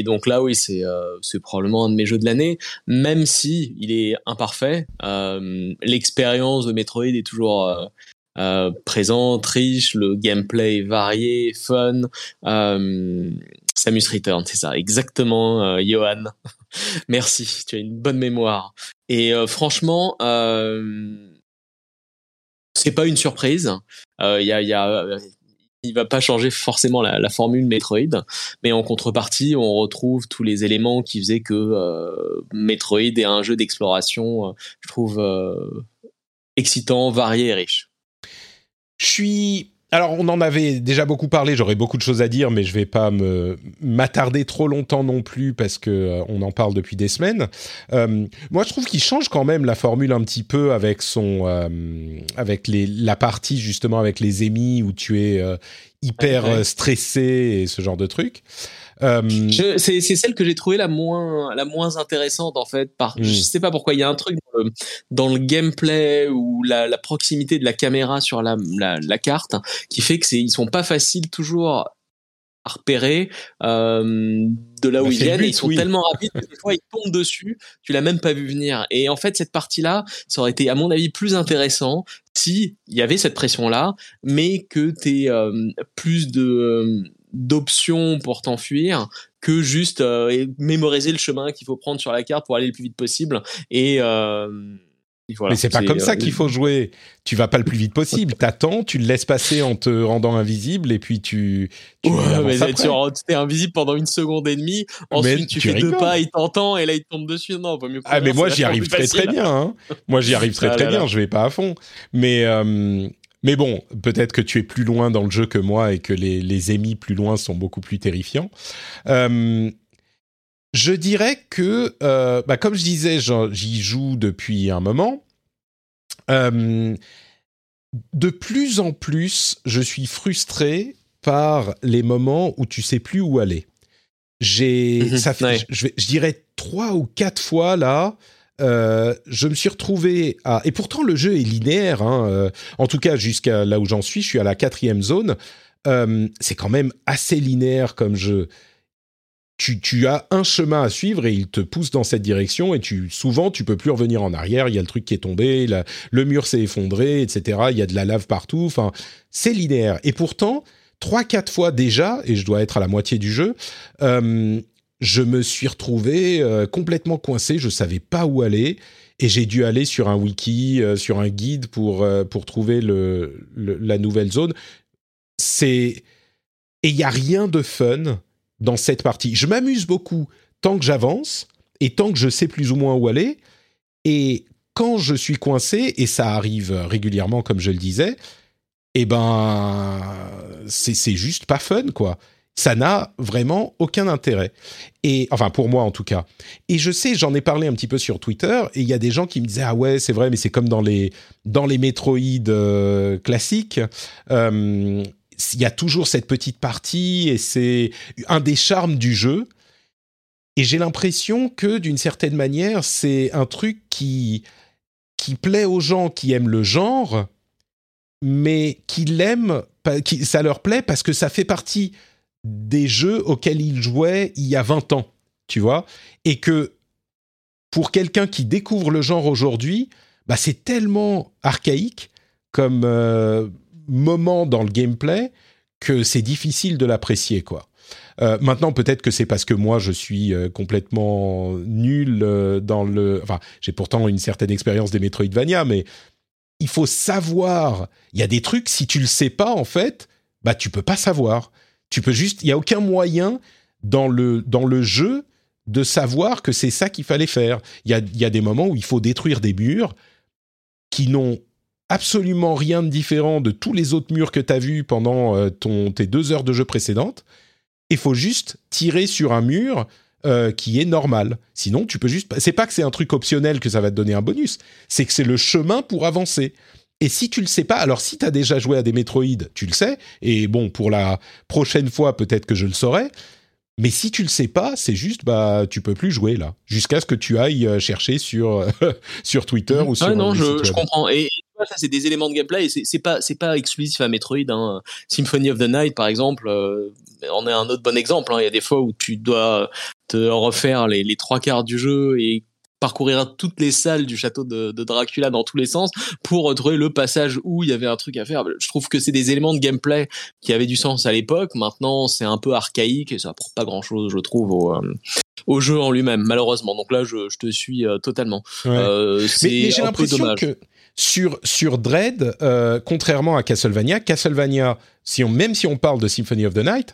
donc là, oui, c'est c'est probablement un de mes jeux de l'année, même si il est imparfait. L'expérience de Metroid est toujours présente, riche, le gameplay varié, fun. Samus Return, c'est ça, exactement, Johan. [laughs] Merci, tu as une bonne mémoire. Et franchement, c'est pas une surprise. Il y a, y a va pas changer forcément la, formule Metroid, mais en contrepartie, on retrouve tous les éléments qui faisaient que euh, Metroid est un jeu d'exploration, euh, je trouve euh, excitant, varié et riche. Je suis alors, on en avait déjà beaucoup parlé. J'aurais beaucoup de choses à dire, mais je vais pas m'attarder trop longtemps non plus parce que euh, on en parle depuis des semaines. Euh, moi, je trouve qu'il change quand même la formule un petit peu avec son, euh, avec les, la partie justement avec les émis où tu es hyper stressé et ce genre de trucs. Euh, c'est celle que j'ai trouvée la moins la moins intéressante en fait. Par, Je hmm. sais pas pourquoi il y a un truc dans le, gameplay ou la, la, proximité de la caméra sur la, la, la carte qui fait que c'est ils sont pas faciles toujours à repérer euh, de là où bah, ils viennent. ils sont tellement rapides que des fois ils tombent dessus, tu l'as même pas vu venir. Et en fait, cette partie-là, ça aurait été à mon avis plus intéressant si il y avait cette pression-là, mais que tu euh, plus de d'options pour t'enfuir que juste euh, mémoriser le chemin qu'il faut prendre sur la carte pour aller le plus vite possible et euh, mais c'est pas comme ça euh, qu'il faut jouer. Tu vas pas le plus vite possible. [laughs] T'attends, tu le laisses passer en te rendant invisible et puis tu. tu ouais, mais tu es invisible pendant une seconde et demie. Ensuite, tu, fais deux pas, il t'entend et là il tombe dessus. Non, mieux. Ah, mais moi j'y arrive très très bien. Hein. Moi j'y arrive [laughs] très ah très bien. Je vais pas à fond. Mais mais bon, peut-être que tu es plus loin dans le jeu que moi et que les, les émis plus loin sont beaucoup plus terrifiants. Euh, je dirais que, euh, bah, comme je disais, j'y joue depuis un moment. Euh, de plus en plus, je suis frustré par les moments où tu sais plus où aller. J'ai, mhm, ça fait, je, je, dirais trois ou quatre fois là euh, je me suis retrouvé à... Et pourtant, le jeu est linéaire. Hein, euh, en tout cas, jusqu'à là où j'en suis, je suis à la quatrième zone. Euh, c'est quand même assez linéaire comme jeu. Tu, tu, as un chemin à suivre et il te pousse dans cette direction et tu souvent tu peux plus revenir en arrière. Il y a le truc qui est tombé, le mur s'est effondré, etc. Il y a de la lave partout. Enfin, c'est linéaire. Et pourtant, trois quatre fois déjà, et je dois être à la moitié du jeu, je me suis retrouvé euh, complètement coincé, je savais pas où aller et j'ai dû aller sur un wiki, euh, sur un guide pour euh, pour trouver la nouvelle zone. C'est et il y a rien de fun dans cette partie. Je m'amuse beaucoup tant que j'avance et tant que je sais plus ou moins où aller et quand je suis coincé et ça arrive régulièrement comme je le disais, eh ben c'est juste pas fun quoi ça n'a vraiment aucun intérêt. Et enfin pour moi en tout cas. Et je sais, j'en ai parlé un petit peu sur Twitter et il y a des gens qui me disaient ah ouais c'est vrai mais c'est comme dans les dans les Metroid euh, classiques. Euh, il y a toujours cette petite partie et c'est un des charmes du jeu. Et j'ai l'impression que d'une certaine manière c'est un truc qui qui plaît aux gens qui aiment le genre, mais qui l'aiment, qui, ça leur plaît parce que ça fait partie des jeux auxquels il jouait il y a 20 ans, tu vois, et que pour quelqu'un qui découvre le genre aujourd'hui, bah c'est tellement archaïque comme euh, moment dans le gameplay que c'est difficile de l'apprécier, quoi. Euh, maintenant, peut-être que c'est parce que moi, je suis euh, complètement nul dans le. Enfin, j'ai pourtant une certaine expérience des Metroidvania, mais il faut savoir. Il y a des trucs, si tu le sais pas, en fait, bah tu peux pas savoir. Tu peux juste, il y a aucun moyen dans le dans le jeu de savoir que c'est ça qu'il fallait faire. Il y a, y a des moments où il faut détruire des murs qui n'ont absolument rien de différent de tous les autres murs que tu as vus pendant euh, ton, tes deux heures de jeu précédentes. Il faut juste tirer sur un mur euh, qui est normal. Sinon, tu peux juste. C'est pas que c'est un truc optionnel que ça va te donner un bonus, c'est que c'est le chemin pour avancer. Et si tu le sais pas, alors si tu as déjà joué à des Metroid, tu le sais. Et bon, pour la prochaine fois, peut-être que je le saurai. Mais si tu le sais pas, c'est juste bah tu peux plus jouer là, jusqu'à ce que tu ailles euh, chercher sur [laughs] sur Twitter ou sur. Ah non, je, je, comprends. Et, ça c'est des éléments de gameplay et c'est pas c'est pas exclusif à Metroid. Hein. Symphony of the Night par exemple, euh, on est un autre bon exemple. Hein. Il y a des fois où tu dois te refaire les, les trois quarts du jeu et parcourir toutes les salles du château de, Dracula dans tous les sens pour retrouver le passage où il y avait un truc à faire. Je trouve que c'est des éléments de gameplay qui avaient du sens à l'époque. Maintenant, c'est un peu archaïque et ça apporte pas grand chose, je trouve, au, au jeu en lui-même, malheureusement. Donc là, je, te suis totalement. mais, mais j'ai l'impression que sur, sur Dread, euh, contrairement à Castlevania, Castlevania, si on, même si on parle de Symphony of the Night,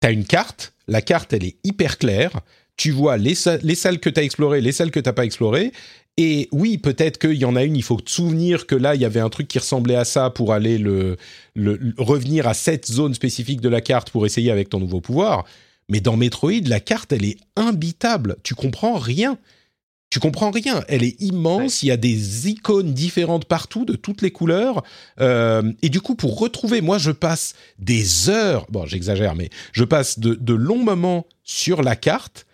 tu as une carte, la carte elle est hyper claire, tu vois les, les salles que tu as explorées, les salles que tu pas explorées, et oui, peut-être qu'il y en a une, il faut te souvenir que là, il y avait un truc qui ressemblait à ça pour aller le, le, revenir à cette zone spécifique de la carte pour essayer avec ton nouveau pouvoir. Mais dans Metroid, la carte, elle est imbitable. Tu comprends rien tu comprends rien. Elle est immense. Il y a des icônes différentes partout, de toutes les couleurs. Euh, et du coup, pour retrouver, moi, je passe des heures. Bon, j'exagère, mais je passe de, longs moments sur la carte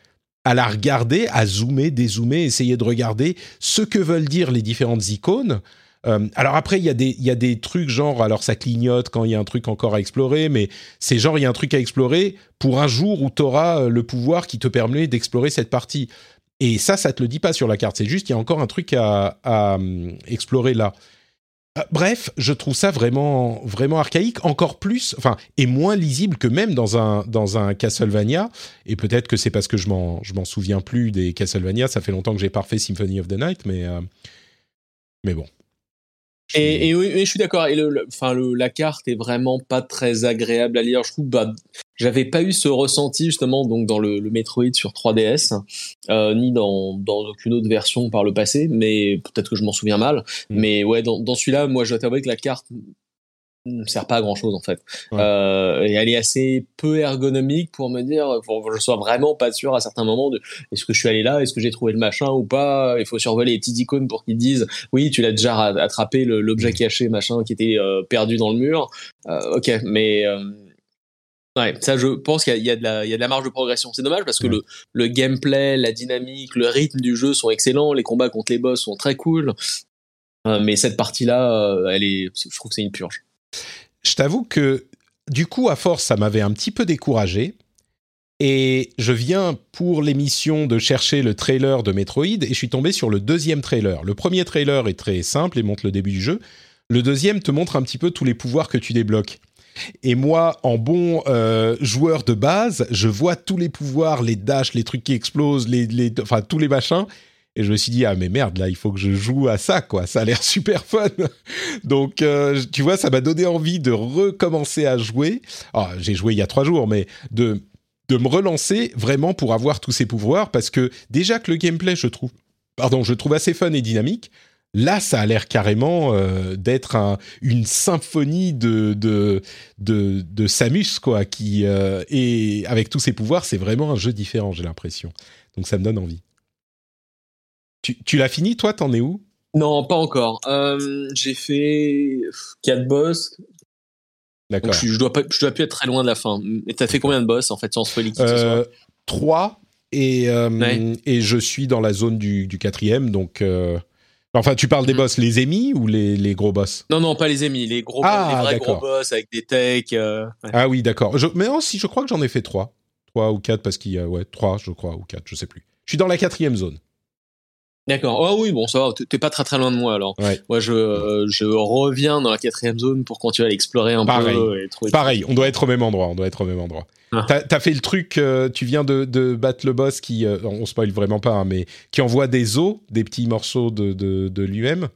à la regarder, à zoomer, dézoomer, essayer de regarder ce que veulent dire les différentes icônes. Euh, alors après, il y, a des, y a des trucs genre, alors ça clignote quand il y a un truc encore à explorer, mais c'est genre, il y a un truc à explorer pour un jour où tu auras euh, le pouvoir qui te permet d'explorer cette partie. Et ça, ça te le dit pas sur la carte. C'est juste, il y a encore un truc à, hum, explorer là. Euh, bref, je trouve ça vraiment, vraiment archaïque, encore plus, enfin, et moins lisible que même dans un, dans un Castlevania. Et peut-être que c'est parce que je m'en, souviens plus des Castlevania. Ça fait longtemps que j'ai pas refait Symphony of the Night, mais, euh, mais bon. Et, oui, je suis d'accord. Et le, enfin, le, la carte est vraiment pas très agréable à lire. Je trouve, bah, j'avais pas eu ce ressenti justement donc dans le, le Metroid sur 3DS, euh, ni dans, dans aucune autre version par le passé. Mais peut-être que je m'en souviens mal. Mm. Mais ouais, dans, dans celui-là, moi, je dois t'avouer que la carte ne sert pas à grand chose en fait. Euh, et elle est assez peu ergonomique pour me dire, pour que je sois vraiment pas sûr à certains moments de est-ce que je suis allé là, est-ce que j'ai trouvé le machin ou pas. Il faut survoler les petites icônes pour qu'ils disent oui, tu l'as déjà attrapé l'objet caché machin qui était euh, perdu dans le mur. Euh, ok, mais euh, Ouais, ça, je pense qu'il y, y, a de la marge de progression. C'est dommage parce que le, le gameplay, la dynamique, le rythme du jeu sont excellents. Les combats contre les boss sont très cool. Euh, mais cette partie-là, elle est, je trouve que c'est une purge je t'avoue que du coup, à force, ça m'avait un petit peu découragé. Et je viens pour l'émission de chercher le trailer de Metroid et je suis tombé sur le deuxième trailer. Le premier trailer est très simple et montre le début du jeu. Le deuxième te montre un petit peu tous les pouvoirs que tu débloques. Et moi, en bon euh, joueur de base, je vois tous les pouvoirs, les dashs, les trucs qui explosent, enfin tous les machins. Et je me suis dit, ah mais merde, là, il faut que je joue à ça, quoi. Ça a l'air super fun. [laughs] Donc, euh, tu vois, ça m'a donné envie de recommencer à jouer. Ah, j'ai joué il y a trois jours, mais de, de me relancer vraiment pour avoir tous ces pouvoirs, parce que déjà que le gameplay, je trouve, pardon, je trouve assez fun et dynamique. Là, ça a l'air carrément euh, d'être une symphonie de, de, de, de Samus, quoi, qui, euh, et avec tous ses pouvoirs, c'est vraiment un jeu différent, j'ai l'impression. Donc ça me donne envie. Tu, l'as fini, toi T'en es où? Non, pas encore. Euh, j'ai fait 4 boss. D'accord. Je, je, dois pas, je dois plus être très loin de la fin. Et t'as fait combien de boss en fait sans spoiler euh, 3 et, euh, et je suis dans la zone du, du quatrième, donc. Euh, enfin, tu parles des mhm. boss, les émis ou les, les, gros boss Non, non, pas les émis, les gros, ah, les vrais gros boss avec des techs. Ah oui, d'accord. Mais non, si, je crois que j'en ai fait 3. 3 ou 4 parce qu'il y a, ouais, 3, je crois, ou 4, je sais plus. Je suis dans la quatrième zone. D'accord. Oh oui, bon, ça va. T'es pas très très loin de moi alors. Moi, je, je reviens dans la quatrième zone pour continuer à l'explorer un peu. Et Pareil. On doit être au même endroit. On doit être au même endroit. Ah. T'as as fait le truc. Euh, tu viens de, de, battre le boss qui, euh, on spoil vraiment pas, hein, mais qui envoie des os, des petits morceaux de, de, de lui-même?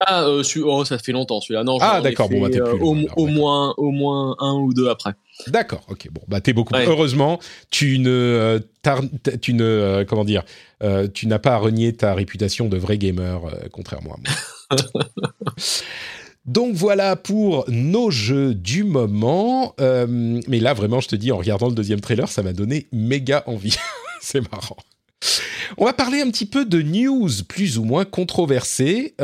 Ah, euh, oh, ça fait longtemps celui-là. Non, ah, d'accord. Bon, bah, plus au, au, moins, au moins un ou deux après. D'accord, ok, bon, bah t'es beaucoup. Heureusement, tu ne, euh, tu ne, euh, comment dire, euh, tu n'as pas à renier ta réputation de vrai gamer, contrairement à moi. [laughs] Donc voilà pour nos jeux du moment. mais là, vraiment, je te dis, en regardant le deuxième trailer, ça m'a donné méga envie. [laughs] C'est marrant. On va parler un petit peu de news plus ou moins controversées.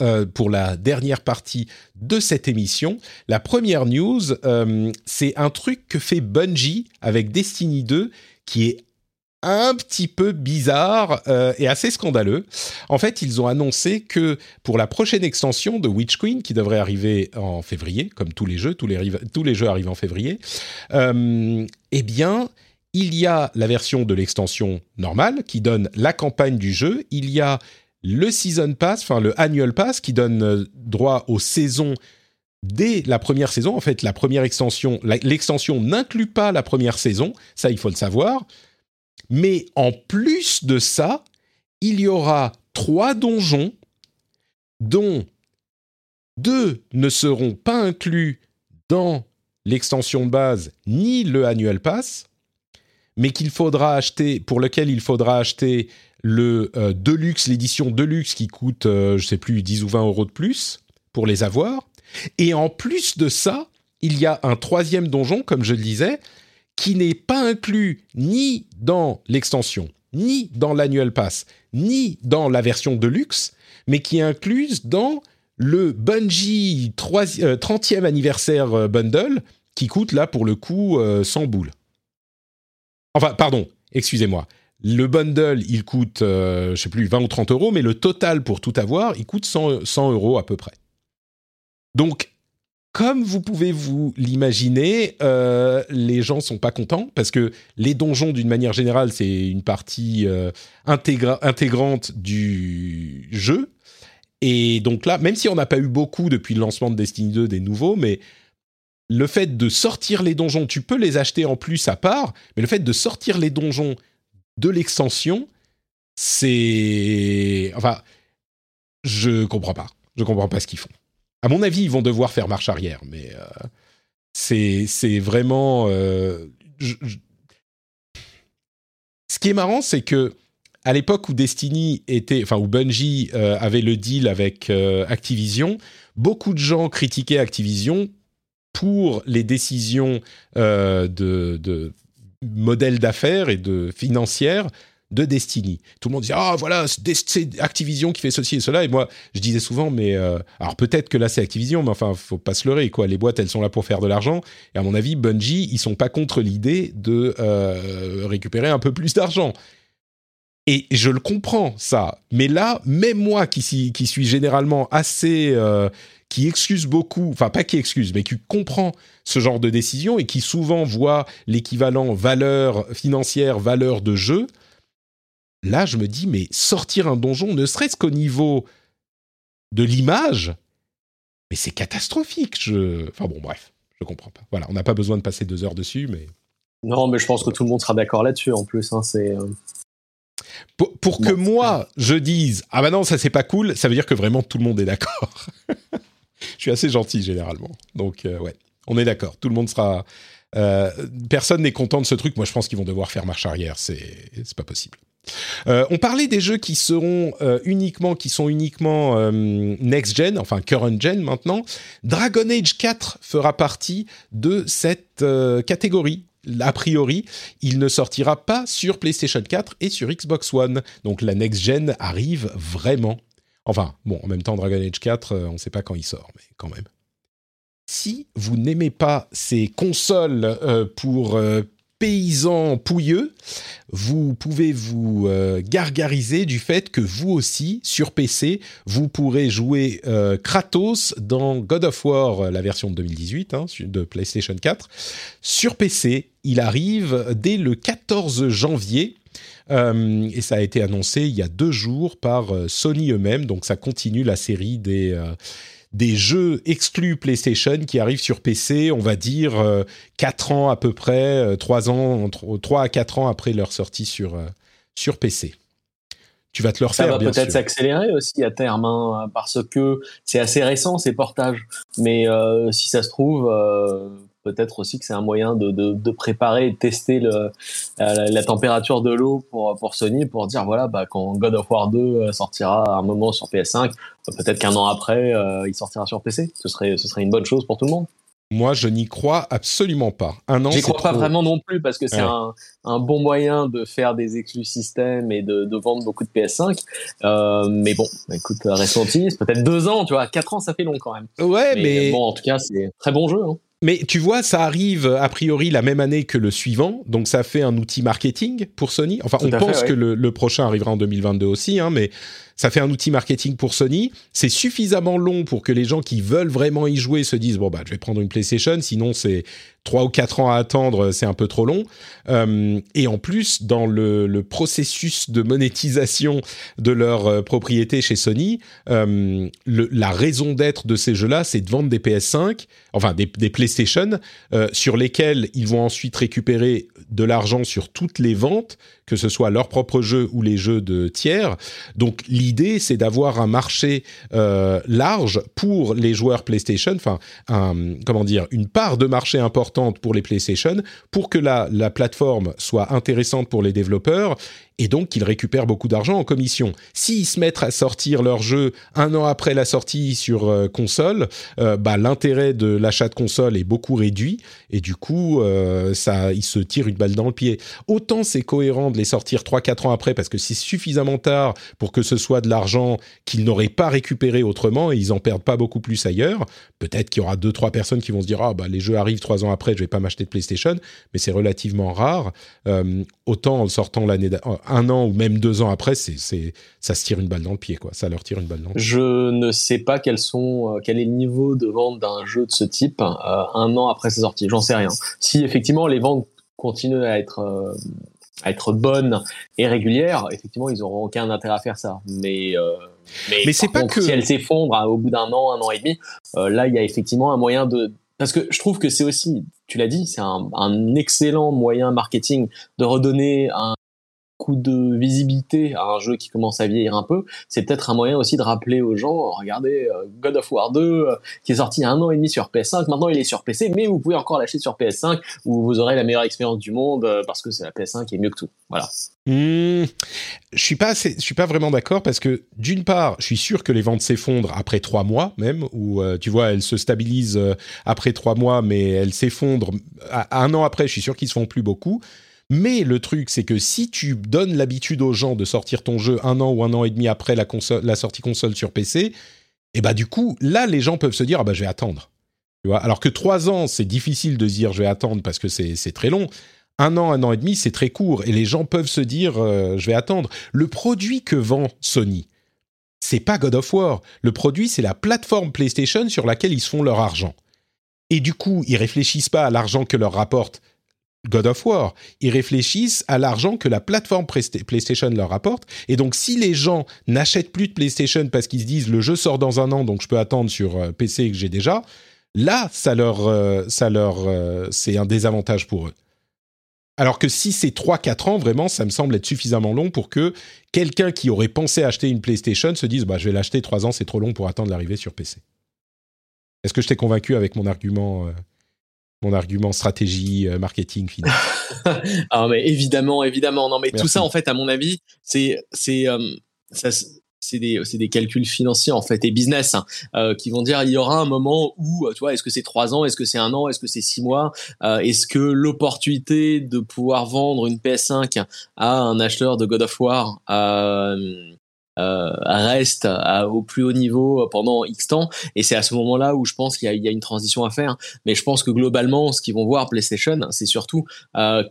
Euh, pour la dernière partie de cette émission. La première news, euh, c'est un truc que fait Bungie avec Destiny 2 qui est un petit peu bizarre euh, et assez scandaleux. En fait, ils ont annoncé que pour la prochaine extension de Witch Queen, qui devrait arriver en février, comme tous les jeux, tous les, tous les jeux arrivent en février, eh bien, il y a la version de l'extension normale qui donne la campagne du jeu, il y a le Season Pass, enfin le Annual Pass qui donne euh, droit aux saisons dès la première saison. En fait, la première extension, l'extension n'inclut pas la première saison, ça il faut le savoir. Mais en plus de ça, il y aura trois donjons dont deux ne seront pas inclus dans l'extension de base ni le Annual Pass, mais qu'il faudra acheter, pour lequel il faudra acheter le euh, Deluxe, l'édition Deluxe qui coûte, euh, je sais plus, 10 ou 20 euros de plus pour les avoir. Et en plus de ça, il y a un troisième donjon, comme je le disais, qui n'est pas inclus ni dans l'extension, ni dans l'annual pass, ni dans la version Deluxe, mais qui est incluse dans le Bungie 30e euh, anniversaire bundle, qui coûte là pour le coup 100 boules. Enfin, pardon, excusez-moi. Le bundle, il coûte, euh, je sais plus, 20 ou 30 euros, mais le total pour tout avoir, il coûte 100, 100 euros à peu près. Donc, comme vous pouvez vous l'imaginer, euh, les gens sont pas contents parce que les donjons, d'une manière générale, c'est une partie euh, intégrante du jeu. Et donc là, même si on n'a pas eu beaucoup depuis le lancement de Destiny 2 des nouveaux, mais le fait de sortir les donjons, tu peux les acheter en plus à part, mais le fait de sortir les donjons de l'extension, c'est... Enfin, je comprends pas. Je comprends pas ce qu'ils font. À mon avis, ils vont devoir faire marche arrière, mais euh, c'est vraiment... Euh, ce qui est marrant, c'est que à l'époque où Destiny était, enfin où Bungie euh, avait le deal avec Activision, beaucoup de gens critiquaient Activision pour les décisions de, de modèles d'affaires et de financières de Destiny. Tout le monde disait ah voilà c'est Activision qui fait ceci et cela. Et moi je disais souvent mais euh, alors peut-être que là c'est Activision mais enfin faut pas se leurrer quoi. Les boîtes elles sont là pour faire de l'argent. Et à mon avis Bungie ils sont pas contre l'idée de euh, récupérer un peu plus d'argent. Et je le comprends ça. Mais là même moi qui, qui suis généralement assez qui excuse beaucoup, enfin pas qui excuse, mais qui comprend ce genre de décision et qui souvent voit l'équivalent valeur financière, valeur de jeu, là je me dis, mais sortir un donjon, ne serait-ce qu'au niveau de l'image, mais c'est catastrophique. Je... Enfin bon, bref, je comprends pas. Voilà, on n'a pas besoin de passer deux heures dessus, mais... Non, mais je pense que tout le monde sera d'accord là-dessus en plus. Hein, c'est... Euh, pour, que moi, je dise ah bah non ça c'est pas cool, ça veut dire que vraiment tout le monde est d'accord. [laughs] je suis assez gentil généralement. Donc, euh, ouais, on est d'accord. Tout le monde sera. Euh, personne n'est content de ce truc. Moi, je pense qu'ils vont devoir faire marche arrière. C'est, c'est pas possible. Euh, on parlait des jeux qui seront uniquement, qui sont uniquement next gen, enfin current gen maintenant. Dragon Age 4 fera partie de cette catégorie. A priori, il ne sortira pas sur PlayStation 4 et sur Xbox One. Donc la next gen arrive vraiment. Enfin, bon, en même temps, Dragon Age 4, euh, on ne sait pas quand il sort, mais quand même. Si vous n'aimez pas ces consoles euh, pour euh, paysans pouilleux, vous pouvez vous gargariser du fait que vous aussi, sur PC, vous pourrez jouer Kratos dans God of War, la version de 2018 hein, de PlayStation 4. Sur PC, il arrive dès le 14 janvier euh, et ça a été annoncé il y a deux jours par euh, Sony eux-mêmes. Donc ça continue la série des euh, des jeux exclus PlayStation qui arrivent sur PC, on va dire 4 ans à peu près, 3 ans, 3 à 4 ans après leur sortie sur, sur PC. Tu vas te le refaire, Ça va peut-être s'accélérer aussi à terme, hein, parce que c'est assez récent ces portages. Mais si ça se trouve, peut-être aussi que c'est un moyen de, de, préparer et de tester le, euh, la, température de l'eau pour, pour Sony pour dire voilà bah, quand God of War 2 euh, sortira à un moment sur PS5 peut-être qu'un an après euh, il sortira sur PC ce serait ce serait une bonne chose pour tout le monde moi, je n'y crois absolument pas. Un an, J'y crois pas vraiment non plus parce que c'est un, un, bon moyen de faire des exclus systèmes et de, de vendre beaucoup de PS5. Euh, mais bon, écoute, restons optimistes. Peut-être deux ans, tu vois. Quatre ans, ça fait long quand même. Ouais, mais, bon, en tout cas, c'est très bon jeu. Hein Mais tu vois, ça arrive a priori la même année que le suivant, donc ça fait un outil marketing pour Sony. Enfin, on pense que le, le, prochain arrivera en 2022 aussi, hein, mais ça fait un outil marketing pour Sony. C'est suffisamment long pour que les gens qui veulent vraiment y jouer se disent bon bah je vais prendre une PlayStation, sinon c'est trois ou quatre ans à attendre, c'est un peu trop long. Euh, et en plus, dans le, processus de monétisation de leur euh, propriété chez Sony, euh, la raison d'être de ces jeux-là, c'est de vendre des PS5, enfin des, PlayStation, sur lesquels ils vont ensuite récupérer de l'argent sur toutes les ventes, que ce soit leurs propres jeux ou les jeux de tiers. Donc l'idée, c'est d'avoir un marché euh, large pour les joueurs PlayStation, enfin, comment dire, une part de marché importante pour les PlayStation, pour que la, la plateforme soit intéressante pour les développeurs et donc qu'ils récupèrent beaucoup d'argent en commission. S'ils se mettent à sortir leur jeu un an après la sortie sur euh, console, euh, bah, l'intérêt de l'achat de console est beaucoup réduit et du coup, euh, ça, ils se tirent une balle dans le pied. Autant c'est cohérent de les sortir 3-4 ans après parce que c'est suffisamment tard pour que ce soit de l'argent qu'ils n'auraient pas récupéré autrement et ils en perdent pas beaucoup plus ailleurs. Peut-être qu'il y aura deux trois personnes qui vont se dire ah bah les jeux arrivent trois ans après, je vais pas m'acheter de PlayStation, mais c'est relativement rare. autant en sortant l'année un an ou même deux ans après, c'est, c'est, ça se tire une balle dans le pied, quoi. Ça leur tire une balle dans le pied. Je ne sais pas quels sont, euh, quel est le niveau de vente d'un jeu de ce type euh, un an après sa sortie. J'en sais rien. Si effectivement les ventes continuent à être euh, à être bonnes et régulières, effectivement, ils auront aucun intérêt à faire ça. Mais mais, mais c'est pas que si elles s'effondrent hein, au bout d'un an, un an et demi, là, il y a effectivement un moyen de parce que je trouve que c'est aussi, tu l'as dit, c'est un, un, excellent moyen marketing de redonner un coup de visibilité à un jeu qui commence à vieillir un peu, c'est peut-être un moyen aussi de rappeler aux gens, regardez euh, God of War 2 euh, qui est sorti il y a un an et demi sur PS5, maintenant il est sur PC, mais vous pouvez encore l'acheter sur PS5 où vous aurez la meilleure expérience du monde euh, parce que c'est la PS5 qui est mieux que tout. Voilà. Mmh, je suis pas, je suis pas vraiment d'accord parce que d'une part, je suis sûr que les ventes s'effondrent après trois mois même, ou tu vois, elles se stabilisent après trois mois, mais elles s'effondrent un an après. Je suis sûr qu'ils se font plus beaucoup. Mais le truc, c'est que si tu donnes l'habitude aux gens de sortir ton jeu un an ou un an et demi après la, sortie console sur PC, et eh bah du coup, là, les gens peuvent se dire ah bah je vais attendre. Alors que trois ans, c'est difficile de dire je vais attendre parce que c'est très long. Un an, un an et demi, c'est très court et les gens peuvent se dire euh, je vais attendre. Le produit que vend Sony, c'est pas God of War. Le produit, c'est la plateforme PlayStation sur laquelle ils font leur argent. Et du coup, ils réfléchissent pas à l'argent que leur rapporte God of War. Ils réfléchissent à l'argent que la plateforme PlayStation leur rapporte. Et donc, si les gens n'achètent plus de PlayStation parce qu'ils se disent le jeu sort dans un an, donc je peux attendre sur euh, PC que j'ai déjà, là, ça leur, euh, ça leur, euh, c'est un désavantage pour eux. Alors que si c'est 3-4 ans, vraiment, ça me semble être suffisamment long pour que quelqu'un qui aurait pensé acheter une PlayStation se dise bah, je vais l'acheter 3 ans, c'est trop long pour attendre l'arrivée sur PC. Est-ce que je t'ai convaincu avec mon argument mon argument stratégie, euh, marketing, finance. [laughs] ah, mais évidemment, évidemment. Non, mais tout ça, en fait, à mon avis, c'est, c'est, euh, c'est des, des, calculs financiers en fait et business hein, euh, qui vont dire il y aura un moment où tu vois est-ce que c'est trois ans est-ce que c'est un an est-ce que c'est six mois est-ce que l'opportunité de pouvoir vendre une PS5 à un acheteur de God of War euh, reste au plus haut niveau pendant X temps. Et c'est à ce moment-là où je pense qu'il y, y, a une transition à faire. Mais je pense que globalement, ce qu'ils vont voir PlayStation, c'est surtout euh,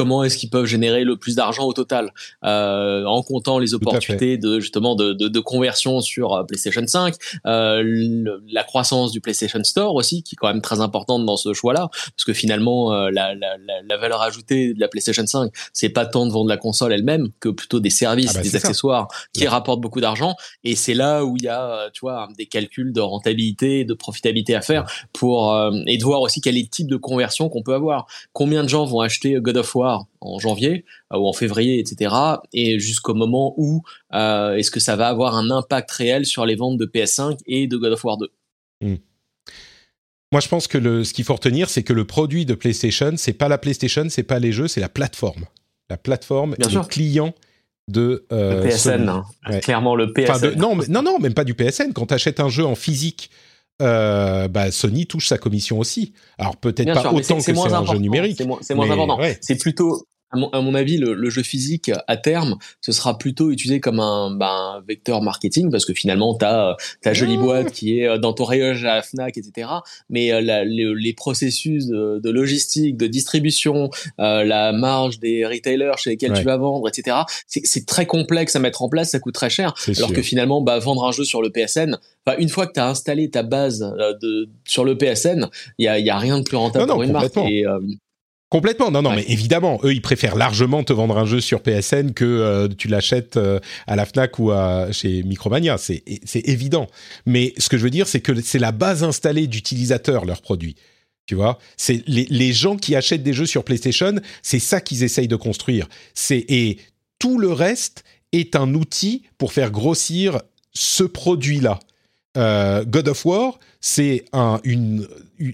comment est-ce qu'ils peuvent générer le plus d'argent au total euh, en comptant les opportunités de justement de, de, de, conversion sur euh, PlayStation 5 euh, la croissance du PlayStation Store aussi qui est quand même très importante dans ce choix là parce que finalement euh, la, la, la, valeur ajoutée de la PlayStation 5 c'est pas tant de vendre la console elle-même que plutôt des services ah bah, des accessoires qui rapportent beaucoup d'argent et c'est là où il y a euh, tu vois des calculs de rentabilité de profitabilité à faire pour et de voir aussi quel est le type de conversion qu'on peut avoir. Combien de gens vont acheter God of War en janvier euh, ou en février, etc. Et jusqu'au moment où euh, est-ce que ça va avoir un impact réel sur les ventes de PS5 et de God of War 2 hmm. Moi, je pense que le, ce qu'il faut retenir, c'est que le produit de PlayStation, c'est pas la PlayStation, c'est pas les jeux, c'est la plateforme. La plateforme Bien le client de euh, PSN, hein. clairement le PSN. non, non, non, même pas du PSN. Quand tu achètes un jeu en physique euh, bah, Sony touche sa commission aussi. Alors peut-être pas autant que c'est un jeu numérique. C'est moins, important. C'est plutôt à mon, avis, le, jeu physique, à terme, ce sera plutôt utilisé comme un, ben, vecteur marketing, parce que finalement, tu as ta jolie ah. boîte qui est dans ton rayon à la FNAC, etc. Mais les, processus de, logistique, de distribution, la marge des retailers chez lesquels tu vas vendre, etc., c'est très complexe à mettre en place, ça coûte très cher. Alors que finalement, bah, vendre un jeu sur le PSN, une fois que tu as installé ta base de, sur le PSN, il y a, y a, rien de plus rentable pour une marque. Complètement, non, non, mais évidemment, eux, ils préfèrent largement te vendre un jeu sur PSN que euh, tu l'achètes euh, à la Fnac ou à, chez Micromania, c'est évident. Mais ce que je veux dire, c'est que c'est la base installée d'utilisateurs, leurs produits. Tu vois, c'est les, les, gens qui achètent des jeux sur PlayStation, c'est ça qu'ils essayent de construire. C'est et tout le reste est un outil pour faire grossir ce produit-là. Euh, God of War, c'est un, une,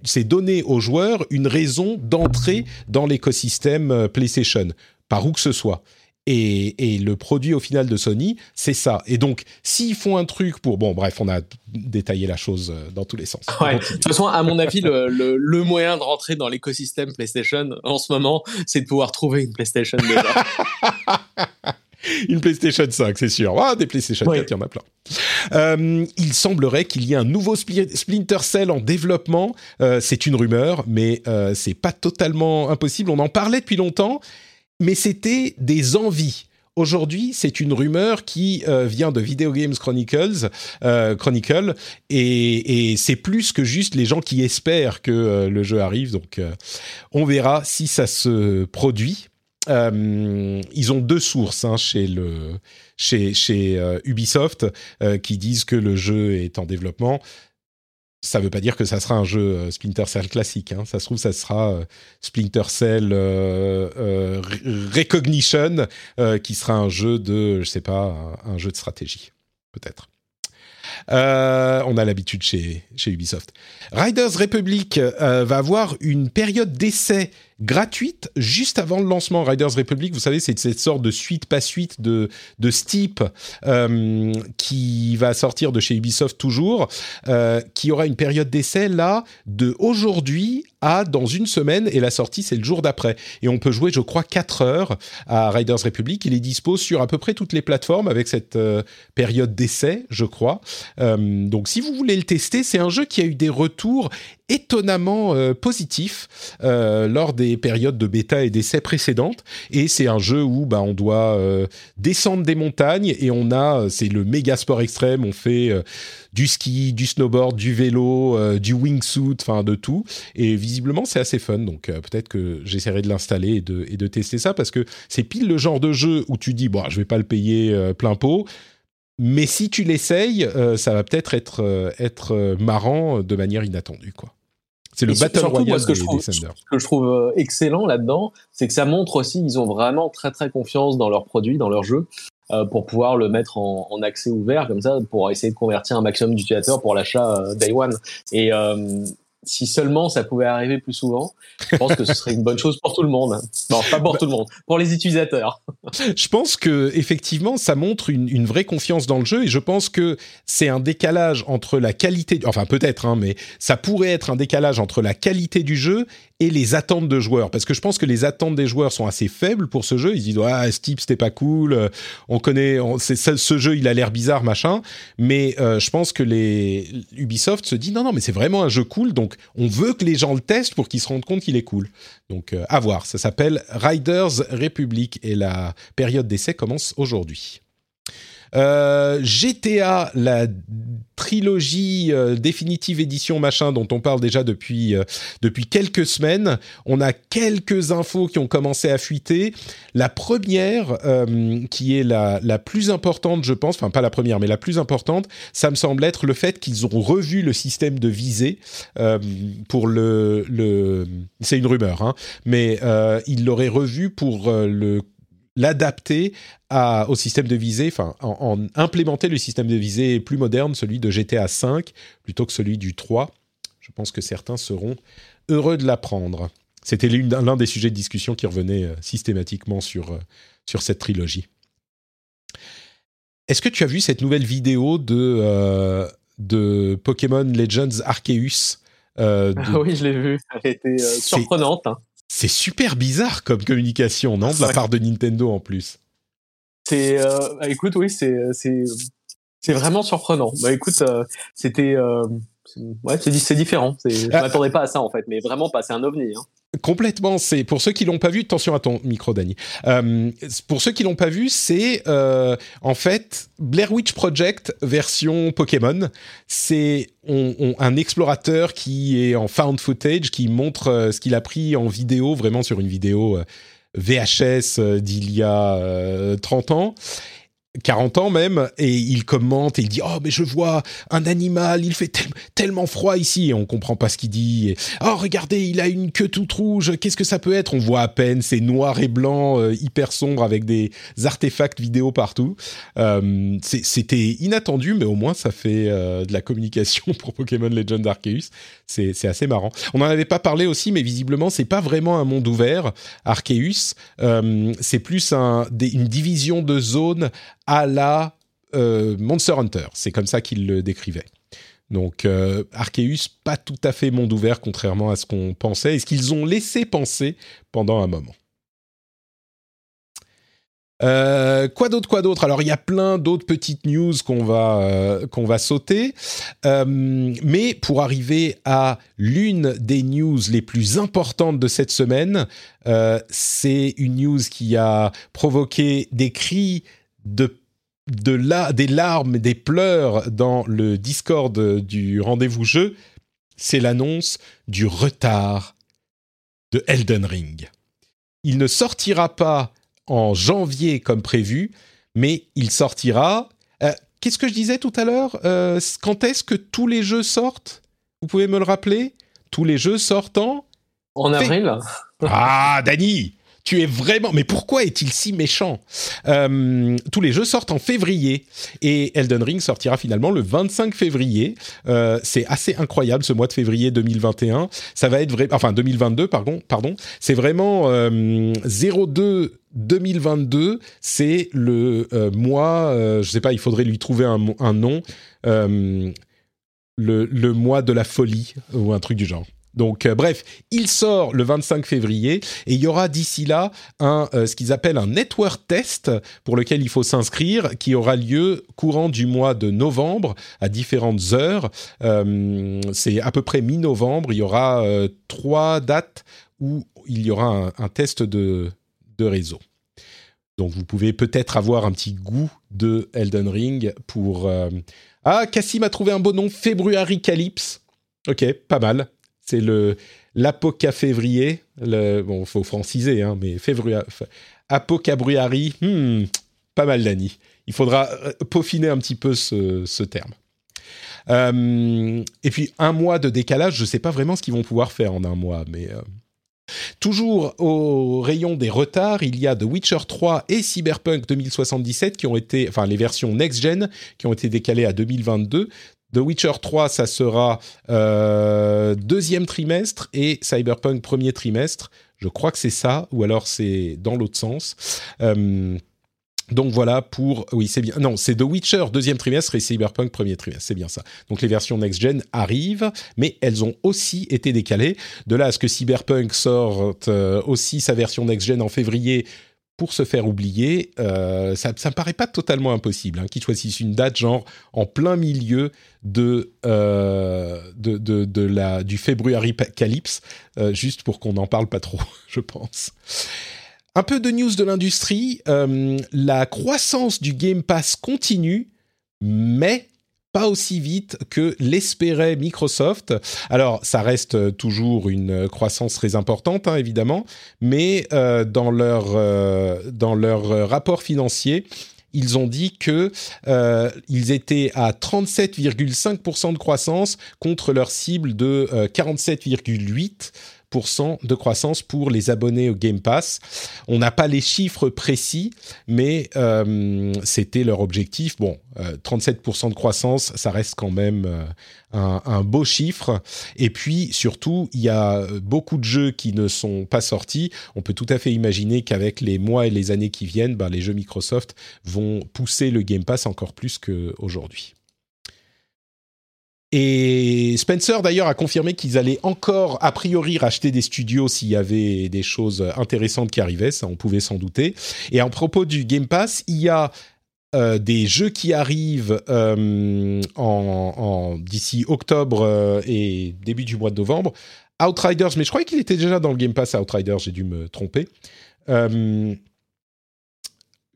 c'est donner aux joueurs une raison d'entrer dans l'écosystème euh, PlayStation, par où que ce soit. Et, et, le produit au final de Sony, c'est ça. Et donc, s'ils font un truc pour... Bon, bref, on a détaillé la chose euh, dans tous les sens. de toute façon, à mon avis, le, le, le moyen de rentrer dans l'écosystème PlayStation en ce moment, c'est de pouvoir trouver une PlayStation déjà. [laughs] [laughs] une PlayStation 5, c'est sûr. Ah, des PlayStation 4, il y en a plein. Euh, il semblerait qu'il y ait un nouveau Splinter Cell en développement. Euh, c'est une rumeur, mais euh, c'est pas totalement impossible. On en parlait depuis longtemps, mais c'était des envies. Aujourd'hui, c'est une rumeur qui vient de Video Games Chronicles, Chronicle, et, et c'est plus que juste les gens qui espèrent que le jeu arrive. Donc, on verra si ça se produit. Euh, ils ont deux sources hein, chez, euh, Ubisoft euh, qui disent que le jeu est en développement. Ça ne veut pas dire que ça sera un jeu Splinter Cell classique. Hein. Ça se trouve, ça sera Splinter Cell Recognition, qui sera un jeu de, je sais pas, un, jeu de stratégie, peut-être. on a l'habitude chez Ubisoft. Riders Republic va avoir une période d'essai gratuite juste avant le lancement. Riders Republic, vous savez, c'est cette sorte de suite pas suite de de Steep euh, qui va sortir de chez Ubisoft toujours, euh, qui aura une période d'essai là de aujourd'hui à dans une semaine et la sortie c'est le jour d'après. Et on peut jouer, je crois, 4 heures à Riders Republic. Il est dispo sur à peu près toutes les plateformes avec cette euh, période d'essai, je crois. donc si vous voulez le tester, c'est un jeu qui a eu des retours étonnamment positif euh, lors des périodes de bêta et d'essais précédentes. Et c'est un jeu où bah, on doit euh, descendre des montagnes et on a, c'est le méga sport extrême, on fait du ski, du snowboard, du vélo, du wingsuit, enfin de tout. Et visiblement, c'est assez fun. Donc peut-être que j'essaierai de l'installer et de, et de tester ça parce que c'est pile le genre de jeu où tu dis, bon, je vais pas le payer plein pot mais si tu l'essayes, ça va peut-être être, être marrant de manière inattendue, quoi. C'est le Battle Royale ce que, je trouve, ce que je trouve euh, excellent là-dedans, c'est que ça montre aussi qu'ils ont vraiment très très confiance dans leurs produits, dans leur jeu, euh, pour pouvoir le mettre en, en, accès ouvert comme ça, pour essayer de convertir un maximum d'utilisateurs pour l'achat euh, Day One. Et si seulement ça pouvait arriver plus souvent, je pense que ce serait une bonne chose pour tout le monde. Non, pas pour tout le monde, pour les utilisateurs. je pense que effectivement, ça montre une, une, vraie confiance dans le jeu et je pense que c'est un décalage entre la qualité, enfin peut-être, hein, mais ça pourrait être un décalage entre la qualité du jeu et les attentes de joueurs. Parce que je pense que les attentes des joueurs sont assez faibles pour ce jeu. Ils disent ah Steep c'était pas cool, euh, on connaît, on, ce jeu il a l'air bizarre machin. Mais euh, je pense que les Ubisoft se dit non non mais c'est vraiment un jeu cool donc on veut que les gens le testent pour qu'ils se rendent compte qu'il est cool. Donc euh, à voir. Ça s'appelle Riders Republic et la période d'essai commence aujourd'hui. Euh, GTA, la trilogie euh, définitive édition machin dont on parle déjà depuis euh, depuis quelques semaines. On a quelques infos qui ont commencé à fuiter. La première, qui est la, la plus importante, je pense, enfin pas la première, mais la plus importante, ça me semble être le fait qu'ils ont revu le système de visée pour le, le c'est une rumeur, hein, mais ils l'auraient revu pour le l'adapter au système de visée, enfin, en, implémenter le système de visée plus moderne, celui de GTA 5, plutôt que celui du 3. Je pense que certains seront heureux de l'apprendre. C'était l'un des sujets de discussion qui revenait euh, systématiquement sur, euh, sur cette trilogie. Est-ce que tu as vu cette nouvelle vidéo de, euh, de Pokémon Legends Arceus ah Oui, je l'ai vue. Elle était surprenante. Hein. C'est super bizarre comme communication, non, de la part de Nintendo en plus. C'est, bah, écoute, oui, c'est c'est vraiment surprenant. Bah écoute, c'était ouais, c'est différent. Je ah. m'attendais pas à ça en fait, mais vraiment pas. C'est un ovni. Hein. Complètement. C'est pour ceux qui l'ont pas vu. Attention à ton micro, Dani. Euh, pour ceux qui l'ont pas vu, c'est euh, en fait Blair Witch Project version Pokémon. C'est un explorateur qui est en found footage, qui montre euh, ce qu'il a pris en vidéo, vraiment sur une vidéo VHS d'il y a 30 ans 40 ans même, et il commente et il dit oh mais je vois un animal, il fait tellement froid ici, et on comprend pas ce qu'il dit. oh regardez, il a une queue toute rouge, qu'est-ce que ça peut être? On voit à peine, c'est noir et blanc, euh, hyper sombre avec des artefacts vidéo partout. Euh, C'était inattendu, mais au moins ça fait euh, de la communication [laughs] pour Pokémon Legend Arceus. C'est assez marrant. On n'en avait pas parlé aussi, mais visiblement c'est pas vraiment un monde ouvert, Arceus. C'est plus un, une division de zones à la euh, Monster Hunter. C'est comme ça qu'il le décrivait. Donc euh, Arceus, pas tout à fait monde ouvert, contrairement à ce qu'on pensait et ce qu'ils ont laissé penser pendant un moment. Euh, quoi d'autre, quoi d'autre? Alors il y a plein d'autres petites news qu'on va qu'on va sauter, mais pour arriver à l'une des news les plus importantes de cette semaine, c'est une news qui a provoqué des cris de de la, des larmes, des pleurs dans le Discord du rendez-vous jeu, c'est l'annonce du retard de Elden Ring. Il ne sortira pas en janvier comme prévu, mais il sortira. Euh, qu'est-ce que je disais tout à l'heure euh, Quand est-ce que tous les jeux sortent? Vous pouvez me le rappeler? Tous les jeux sortent en En avril. Ah, Dany tu es vraiment. Mais pourquoi est-il si méchant? Euh, Tous les jeux sortent en février et Elden Ring sortira finalement le 25 février. Euh, c'est assez incroyable ce mois de février 2021. Ça va être vrai. Enfin 2022, pardon. Pardon. C'est vraiment 02. 2022, c'est le euh, mois, je sais pas, il faudrait lui trouver un, un nom, le, le mois de la folie ou un truc du genre. Donc, euh, bref, il sort le 25 février et il y aura d'ici là un, euh, ce qu'ils appellent un network test pour lequel il faut s'inscrire, qui aura lieu courant du mois de novembre à différentes heures. Euh, c'est à peu près mi-novembre. Il y aura trois dates où il y aura un, test de, de réseau. Donc, vous pouvez peut-être avoir un petit goût de Elden Ring pour. Ah, Cassim a trouvé un beau nom, February Calypse. Ok, pas mal. C'est le l'apoca février. Le, bon, faut franciser, hein, mais février. Apocabruari, hmm, pas mal d'années. Il faudra euh, peaufiner un petit peu ce, terme. Euh, et puis un mois de décalage, je ne sais pas vraiment ce qu'ils vont pouvoir faire en un mois, mais euh, toujours au rayon des retards, il y a The Witcher 3 et Cyberpunk 2077 qui ont été, enfin les versions next-gen qui ont été décalées à 2022. The Witcher 3, ça sera euh, deuxième trimestre et Cyberpunk premier trimestre. Je crois que c'est ça, ou alors c'est dans l'autre sens. Euh, donc voilà pour oui c'est bien non c'est The Witcher deuxième trimestre et Cyberpunk premier trimestre c'est bien ça donc les versions next gen arrivent mais elles ont aussi été décalées de là à ce que Cyberpunk sorte euh, aussi sa version next gen en février pour se faire oublier, euh, ça ne paraît pas totalement impossible hein, qu'ils choisissent une date genre en plein milieu de, euh, de, de, la, du February Calypse, euh, juste pour qu'on n'en parle pas trop, [laughs] je pense. Un peu de news de l'industrie, la croissance du Game Pass continue, mais pas aussi vite que l'espérait Microsoft. Alors, ça reste toujours une croissance très importante, hein, évidemment, mais euh, dans leur euh, dans leur rapport financier, ils ont dit que euh, ils étaient à 37,5% de croissance contre leur cible de 47,8% de croissance pour les abonnés au Game Pass. On n'a pas les chiffres précis, mais euh, c'était leur objectif. Bon, 37% euh, de croissance, ça reste quand même euh, un, beau chiffre. Et puis, surtout, il y a beaucoup de jeux qui ne sont pas sortis. On peut tout à fait imaginer qu'avec les mois et les années qui viennent, ben, les jeux Microsoft vont pousser le Game Pass encore plus qu'aujourd'hui. Et Spencer d'ailleurs a confirmé qu'ils allaient encore a priori racheter des studios s'il y avait des choses intéressantes qui arrivaient, ça on pouvait s'en douter. Et en propos du Game Pass, il y a euh, des jeux qui arrivent euh, d'ici octobre euh, et début du mois de novembre. Outriders, mais je croyais qu'il était déjà dans le Game Pass Outriders, j'ai dû me tromper.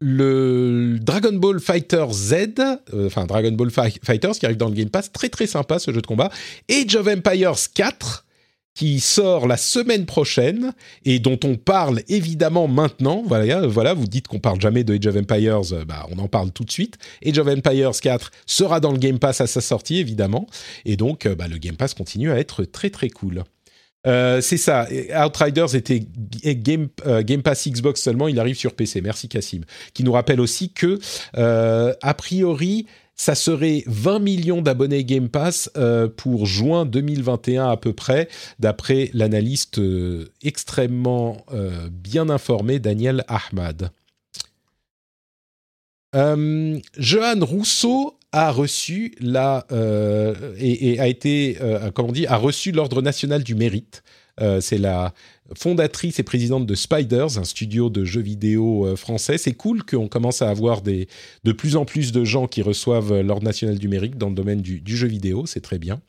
Le Dragon Ball Fighter Z, enfin Dragon Ball Fighters qui arrive dans le Game Pass, très très sympa ce jeu de combat. Age of Empires 4, qui sort la semaine prochaine et dont on parle évidemment maintenant. Voilà, voilà vous dites qu'on parle jamais de Age of Empires, euh, bah, on en parle tout de suite. Age of Empires 4 sera dans le Game Pass à sa sortie évidemment, et donc euh, bah, le Game Pass continue à être très très cool. Euh, c'est ça. Outriders était Game, Game, Pass Xbox seulement, il arrive sur PC. Merci Cassim. Qui nous rappelle aussi que, a priori, ça serait 20 millions d'abonnés Game Pass euh, pour juin 2021 à peu près, d'après l'analyste euh, extrêmement euh, bien informé Daniel Ahmad. Johan Rousseau a reçu la et, a été comment on dit a reçu l'ordre national du mérite. c'est la fondatrice et présidente de Spiders, un studio de jeux vidéo euh, français. C'est cool qu'on commence à avoir des, de plus en plus de gens qui reçoivent l'ordre national numérique dans le domaine du, du jeu vidéo. C'est très bien.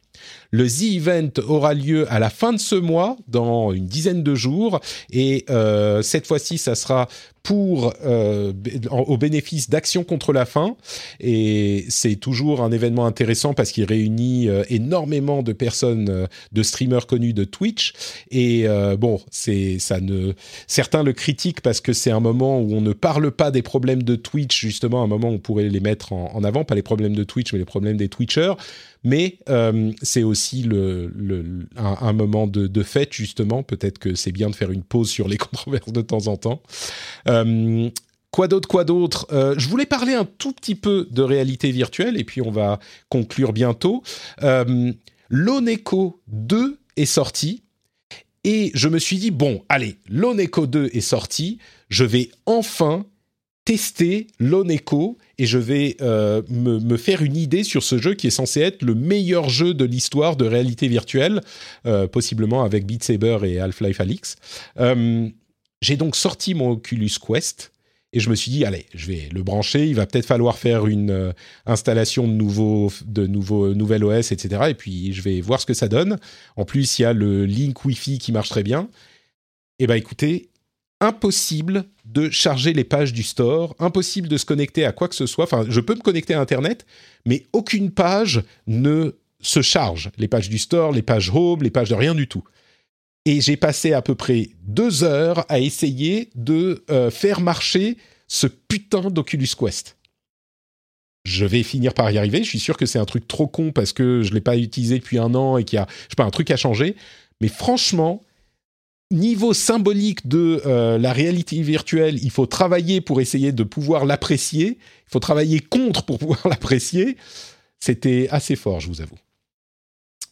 Le The Event aura lieu à la fin de ce mois, dans une dizaine de jours, et euh, cette fois-ci, ça sera pour euh, au bénéfice d'Action contre la faim. Et c'est toujours un événement intéressant parce qu'il réunit euh, énormément de personnes, de streamers connus de Twitch. Et bon, c'est ça ne certains le critiquent parce que c'est un moment où on ne parle pas des problèmes de Twitch, justement, un moment où on pourrait les mettre en, en avant, pas les problèmes de Twitch, mais les problèmes des Twitchers mais euh, c'est aussi le, un, moment de, fête justement. Peut-être que c'est bien de faire une pause sur les [laughs] controverses de temps en temps. Euh, quoi d'autre, quoi d'autre? Euh, Je voulais parler un tout petit peu de réalité virtuelle et puis on va conclure bientôt. L'Oneco 2 est sorti et je me suis dit bon, allez, l'Oneco 2 est sorti, je vais enfin tester l'Oneco et je vais euh, me, faire une idée sur ce jeu qui est censé être le meilleur jeu de l'histoire de réalité virtuelle, euh, possiblement avec Beat Saber et Half-Life Alix. Euh, j'ai donc sorti mon Oculus Quest et je me suis dit, allez, je vais le brancher, il va peut-être falloir faire une installation de nouveaux, de nouvelles OS, etc. Et puis je vais voir ce que ça donne. En plus, il y a le link Wi-Fi qui marche très bien. Eh ben écoutez, impossible de charger les pages du store, impossible de se connecter à quoi que ce soit. Enfin, je peux me connecter à Internet, mais aucune page ne se charge. Les pages du store, les pages home, les pages de rien du tout. Et j'ai passé à peu près deux heures à essayer de euh, faire marcher ce putain d'Oculus Quest. Je vais finir par y arriver. Je suis sûr que c'est un truc trop con parce que je ne l'ai pas utilisé depuis un an et qu'il y a, je sais pas, un truc à changer. Mais franchement, niveau symbolique de euh, la réalité virtuelle, il faut travailler pour essayer de pouvoir l'apprécier. Il faut travailler contre pour [laughs] pouvoir l'apprécier. C'était assez fort, je vous avoue.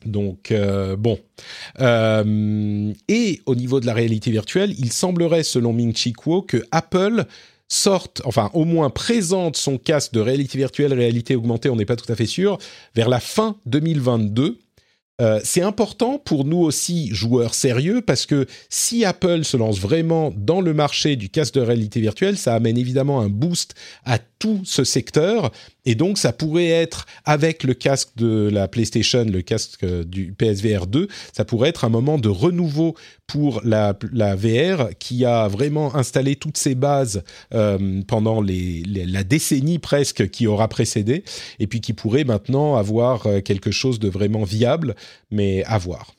Donc euh, bon. Euh, et au niveau de la réalité virtuelle, il semblerait, selon Ming Chi Kuo, que Apple sorte, enfin au moins présente son casque de réalité virtuelle, réalité augmentée, on n'est pas tout à fait sûr, vers la fin 2022. Euh, c'est important pour nous aussi, joueurs sérieux, parce que si Apple se lance vraiment dans le marché du casque de réalité virtuelle, ça amène évidemment un boost à tout ce secteur. Et donc, ça pourrait être, avec le casque de la PlayStation, le casque du PSVR 2, ça pourrait être un moment de renouveau pour la, VR qui a vraiment installé toutes ses bases euh, pendant la décennie presque qui aura précédé, et puis qui pourrait maintenant avoir euh, quelque chose de vraiment viable, mais à voir.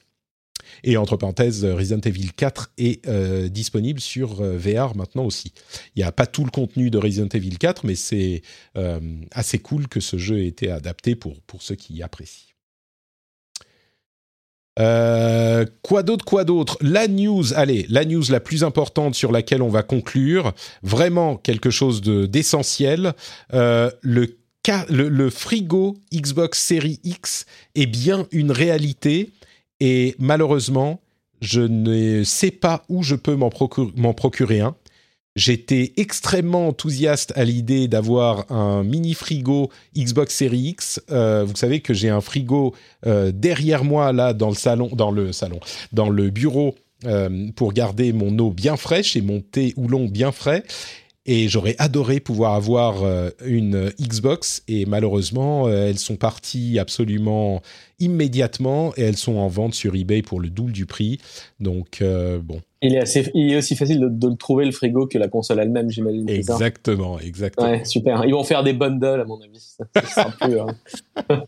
Et entre parenthèses, Resident Evil 4 est euh, disponible sur euh, VR maintenant aussi. Il n'y a pas tout le contenu de Resident Evil 4, mais c'est euh, assez cool que ce jeu ait été adapté pour, pour ceux qui y apprécient. quoi d'autre, quoi d'autre? La news, allez, la news la plus importante sur laquelle on va conclure, vraiment quelque chose d'essentiel. le, le, le frigo Xbox Series X est bien une réalité et malheureusement, je ne sais pas où je peux m'en procurer, un. J'étais extrêmement enthousiaste à l'idée d'avoir un mini frigo Xbox Series X. Euh, vous savez que j'ai un frigo euh, derrière moi là dans le salon, dans le salon, dans le bureau euh, pour garder mon eau bien fraîche et mon thé oolong bien frais. Et j'aurais adoré pouvoir avoir une Xbox et malheureusement elles sont parties absolument immédiatement et elles sont en vente sur eBay pour le double du prix. Donc bon, il est, assez, il est aussi facile de, le trouver le frigo que la console elle-même, j'imagine. Exactement, exactement. Ouais, super. Ils vont faire des bundles, à mon avis. Hein. [laughs]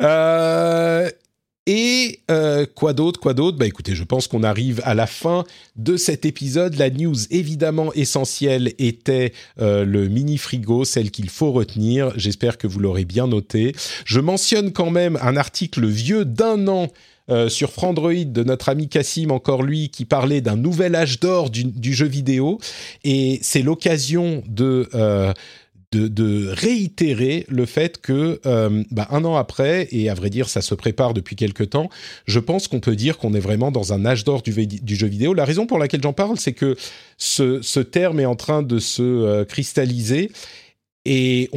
[laughs] euh, et euh, quoi d'autre, quoi d'autre? Bah écoutez, je pense qu'on arrive à la fin de cet épisode. La news évidemment essentielle était euh, le mini frigo, celle qu'il faut retenir. J'espère que vous l'aurez bien noté. Je mentionne quand même un article vieux d'un an euh, sur Frandroid de notre ami Cassim, encore lui, qui parlait d'un nouvel âge d'or du, jeu vidéo. Et c'est l'occasion de, euh, de, réitérer le fait que euh, bah, un an après, et à vrai dire ça se prépare depuis quelque temps, je pense qu'on peut dire qu'on est vraiment dans un âge d'or du, jeu vidéo. La raison pour laquelle j'en parle, c'est que ce, terme est en train de se cristalliser et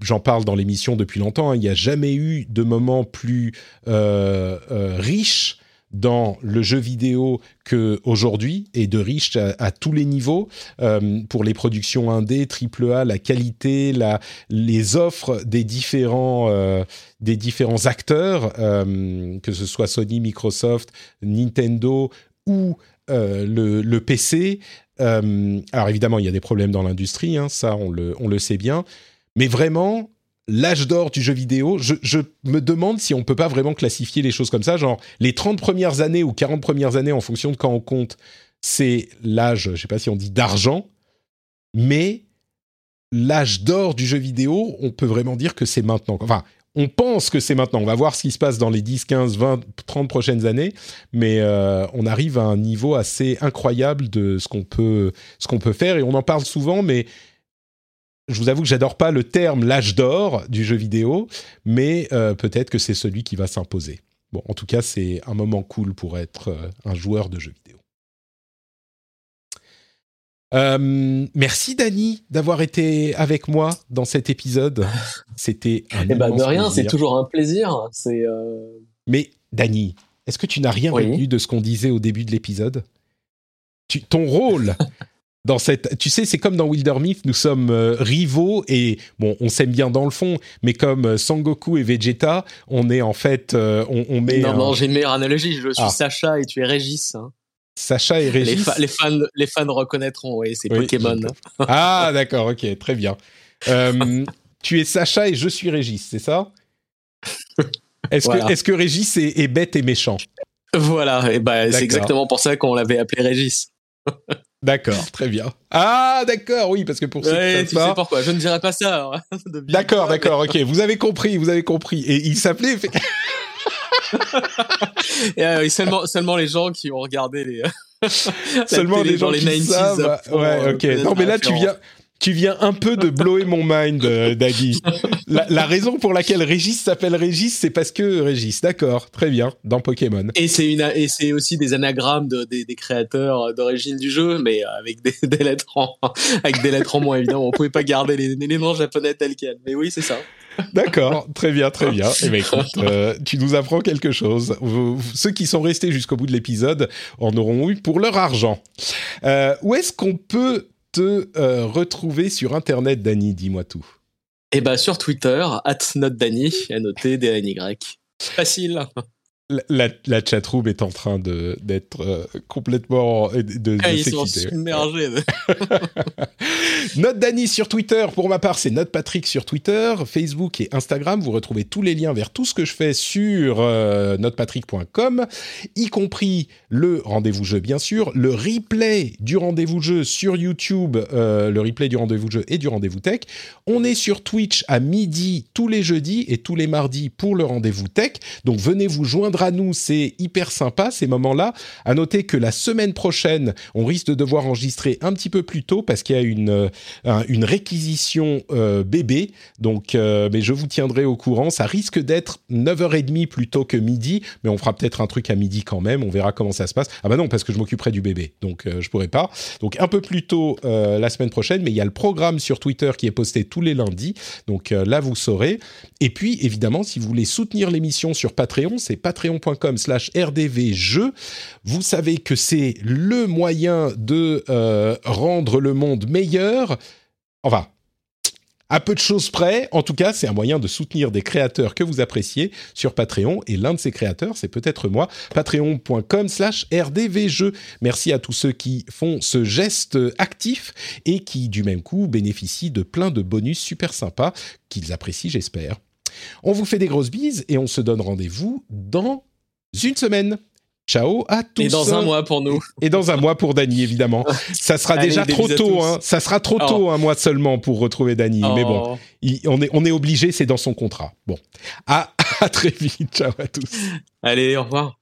j'en parle dans l'émission depuis longtemps, hein, il n'y a jamais eu de moment plus euh, euh, riche dans le jeu vidéo qu'aujourd'hui, et de riche à, tous les niveaux, euh, pour les productions indé, AAA, la qualité, la, les offres des différents, euh, des différents acteurs, euh, que ce soit Sony, Microsoft, Nintendo ou le, PC, alors évidemment, il y a des problèmes dans l'industrie, hein, ça on le, on le sait bien, mais vraiment, l'âge d'or du jeu vidéo, je, me demande si on peut pas vraiment classifier les choses comme ça, genre les 30 premières années ou 40 premières années en fonction de quand on compte, c'est l'âge, je sais pas si on dit d'argent, mais l'âge d'or du jeu vidéo, on peut vraiment dire que c'est maintenant. Enfin, on pense que c'est maintenant. On va voir ce qui se passe dans les 10, 15, 20, 30 prochaines années, mais euh, on arrive à un niveau assez incroyable de ce qu'on peut, ce qu'on peut faire et on en parle souvent, mais je vous avoue que j'adore pas le terme l'âge d'or du jeu vidéo, mais euh, peut-être que c'est celui qui va s'imposer. Bon, en tout cas, c'est un moment cool pour être euh, un joueur de jeux vidéo. Euh, merci Dani d'avoir été avec moi dans cet épisode. C'était un eh ben de rien, c'est toujours un plaisir. C'est. Euh, Mais Dani, est-ce que tu n'as rien retenu de ce qu'on disait au début de l'épisode? Ton rôle dans cette, tu sais, c'est comme dans Wildermyth, nous sommes euh, rivaux et bon, on s'aime bien dans le fond, mais comme Sangoku et Vegeta, on est en fait, on, met. Non, non, j'ai une meilleure analogie. Je suis ah. Sacha et tu es Régis. Hein. Sacha et Régis. Les, fans, les fans reconnaîtront, oui, c'est Pokémon. Ah, d'accord, ok, très bien. Euh, [laughs] tu es Sacha et je suis Régis, c'est ça? Est-ce que, est que Régis est, bête et méchant? Voilà, et bah, c'est exactement pour ça qu'on l'avait appelé Régis. D'accord, très bien. Ah, d'accord, oui, parce que pour ceux ouais, tu sais pourquoi Je ne dirais pas ça. Hein, [laughs] d'accord, d'accord, ok. Vous avez compris, vous avez compris. Et il s'appelait. [laughs] [laughs] et, euh, seulement, seulement les gens qui ont regardé les. seulement les gens qui savent. Ouais, ok. Non, mais là, tu viens, tu viens un peu de blower mon mind, euh. La, raison pour laquelle Régis s'appelle Régis, c'est parce que Régis. D'accord, très bien, dans Pokémon. Et c'est une, et c'est aussi des anagrammes de, des, des, créateurs d'origine du jeu, mais avec des, [laughs] des, lettres en, avec des lettres en moins évidemment. On pouvait pas garder les, noms japonais tels quels. Mais oui, c'est ça. D'accord, très bien, très bien. Eh bien écoute, euh, tu nous apprends quelque chose. ceux qui sont restés jusqu'au bout de l'épisode en auront eu pour leur argent. Euh, où est-ce qu'on peut te euh, retrouver sur Internet, Dany Dis-moi tout. Eh ben sur Twitter, at notdany, N-O-T-D-A-N-Y. Facile la, la chatroom est en train d'être euh, complètement de, de ah, ils sont submergés. [laughs] Note Dany sur Twitter. Pour ma part, c'est Note Patrick sur Twitter, Facebook et Instagram. Vous retrouvez tous les liens vers tout ce que je fais sur euh, notepatrick.com, y compris le rendez-vous jeu, bien sûr, le replay du rendez-vous jeu sur YouTube, euh, le replay du rendez-vous jeu et du rendez-vous tech. On est sur Twitch à midi tous les jeudis et tous les mardis pour le rendez-vous tech. Donc venez vous joindre à nous, c'est hyper sympa ces moments-là. À noter que la semaine prochaine, on risque de devoir enregistrer un petit peu plus tôt parce qu'il y a une une réquisition bébé. Donc, mais je vous tiendrai au courant. Ça risque d'être 9h30 plutôt que midi, mais on fera peut-être un truc à midi quand même. On verra comment ça se passe. Ah bah non, parce que je m'occuperai du bébé, donc je pourrai pas. Donc un peu plus tôt la semaine prochaine, mais il y a le programme sur Twitter qui est posté tous les lundis. Donc là, vous saurez. Et puis, évidemment, si vous voulez soutenir l'émission sur Patreon, c'est patreon.com slash rdvjeux. Vous savez que c'est le moyen de euh, rendre le monde meilleur. Enfin, à peu de choses près, en tout cas, c'est un moyen de soutenir des créateurs que vous appréciez sur Patreon. Et l'un de ces créateurs, c'est peut-être moi, patreon.com slash rdvjeux. Merci à tous ceux qui font ce geste actif et qui, du même coup, bénéficient de plein de bonus super sympas qu'ils apprécient, j'espère. On vous fait des grosses bises et on se donne rendez-vous dans une semaine. Ciao à tous. Et dans un mois pour nous. Et dans un mois pour Dany, évidemment. Ça sera déjà trop tôt. Hein. Ça sera trop tôt, oh. un mois seulement, pour retrouver Dany. Mais bon, oh. on, est, on est obligé, c'est dans son contrat. Bon, à, [laughs] à très vite. Ciao à tous. Allez, au revoir.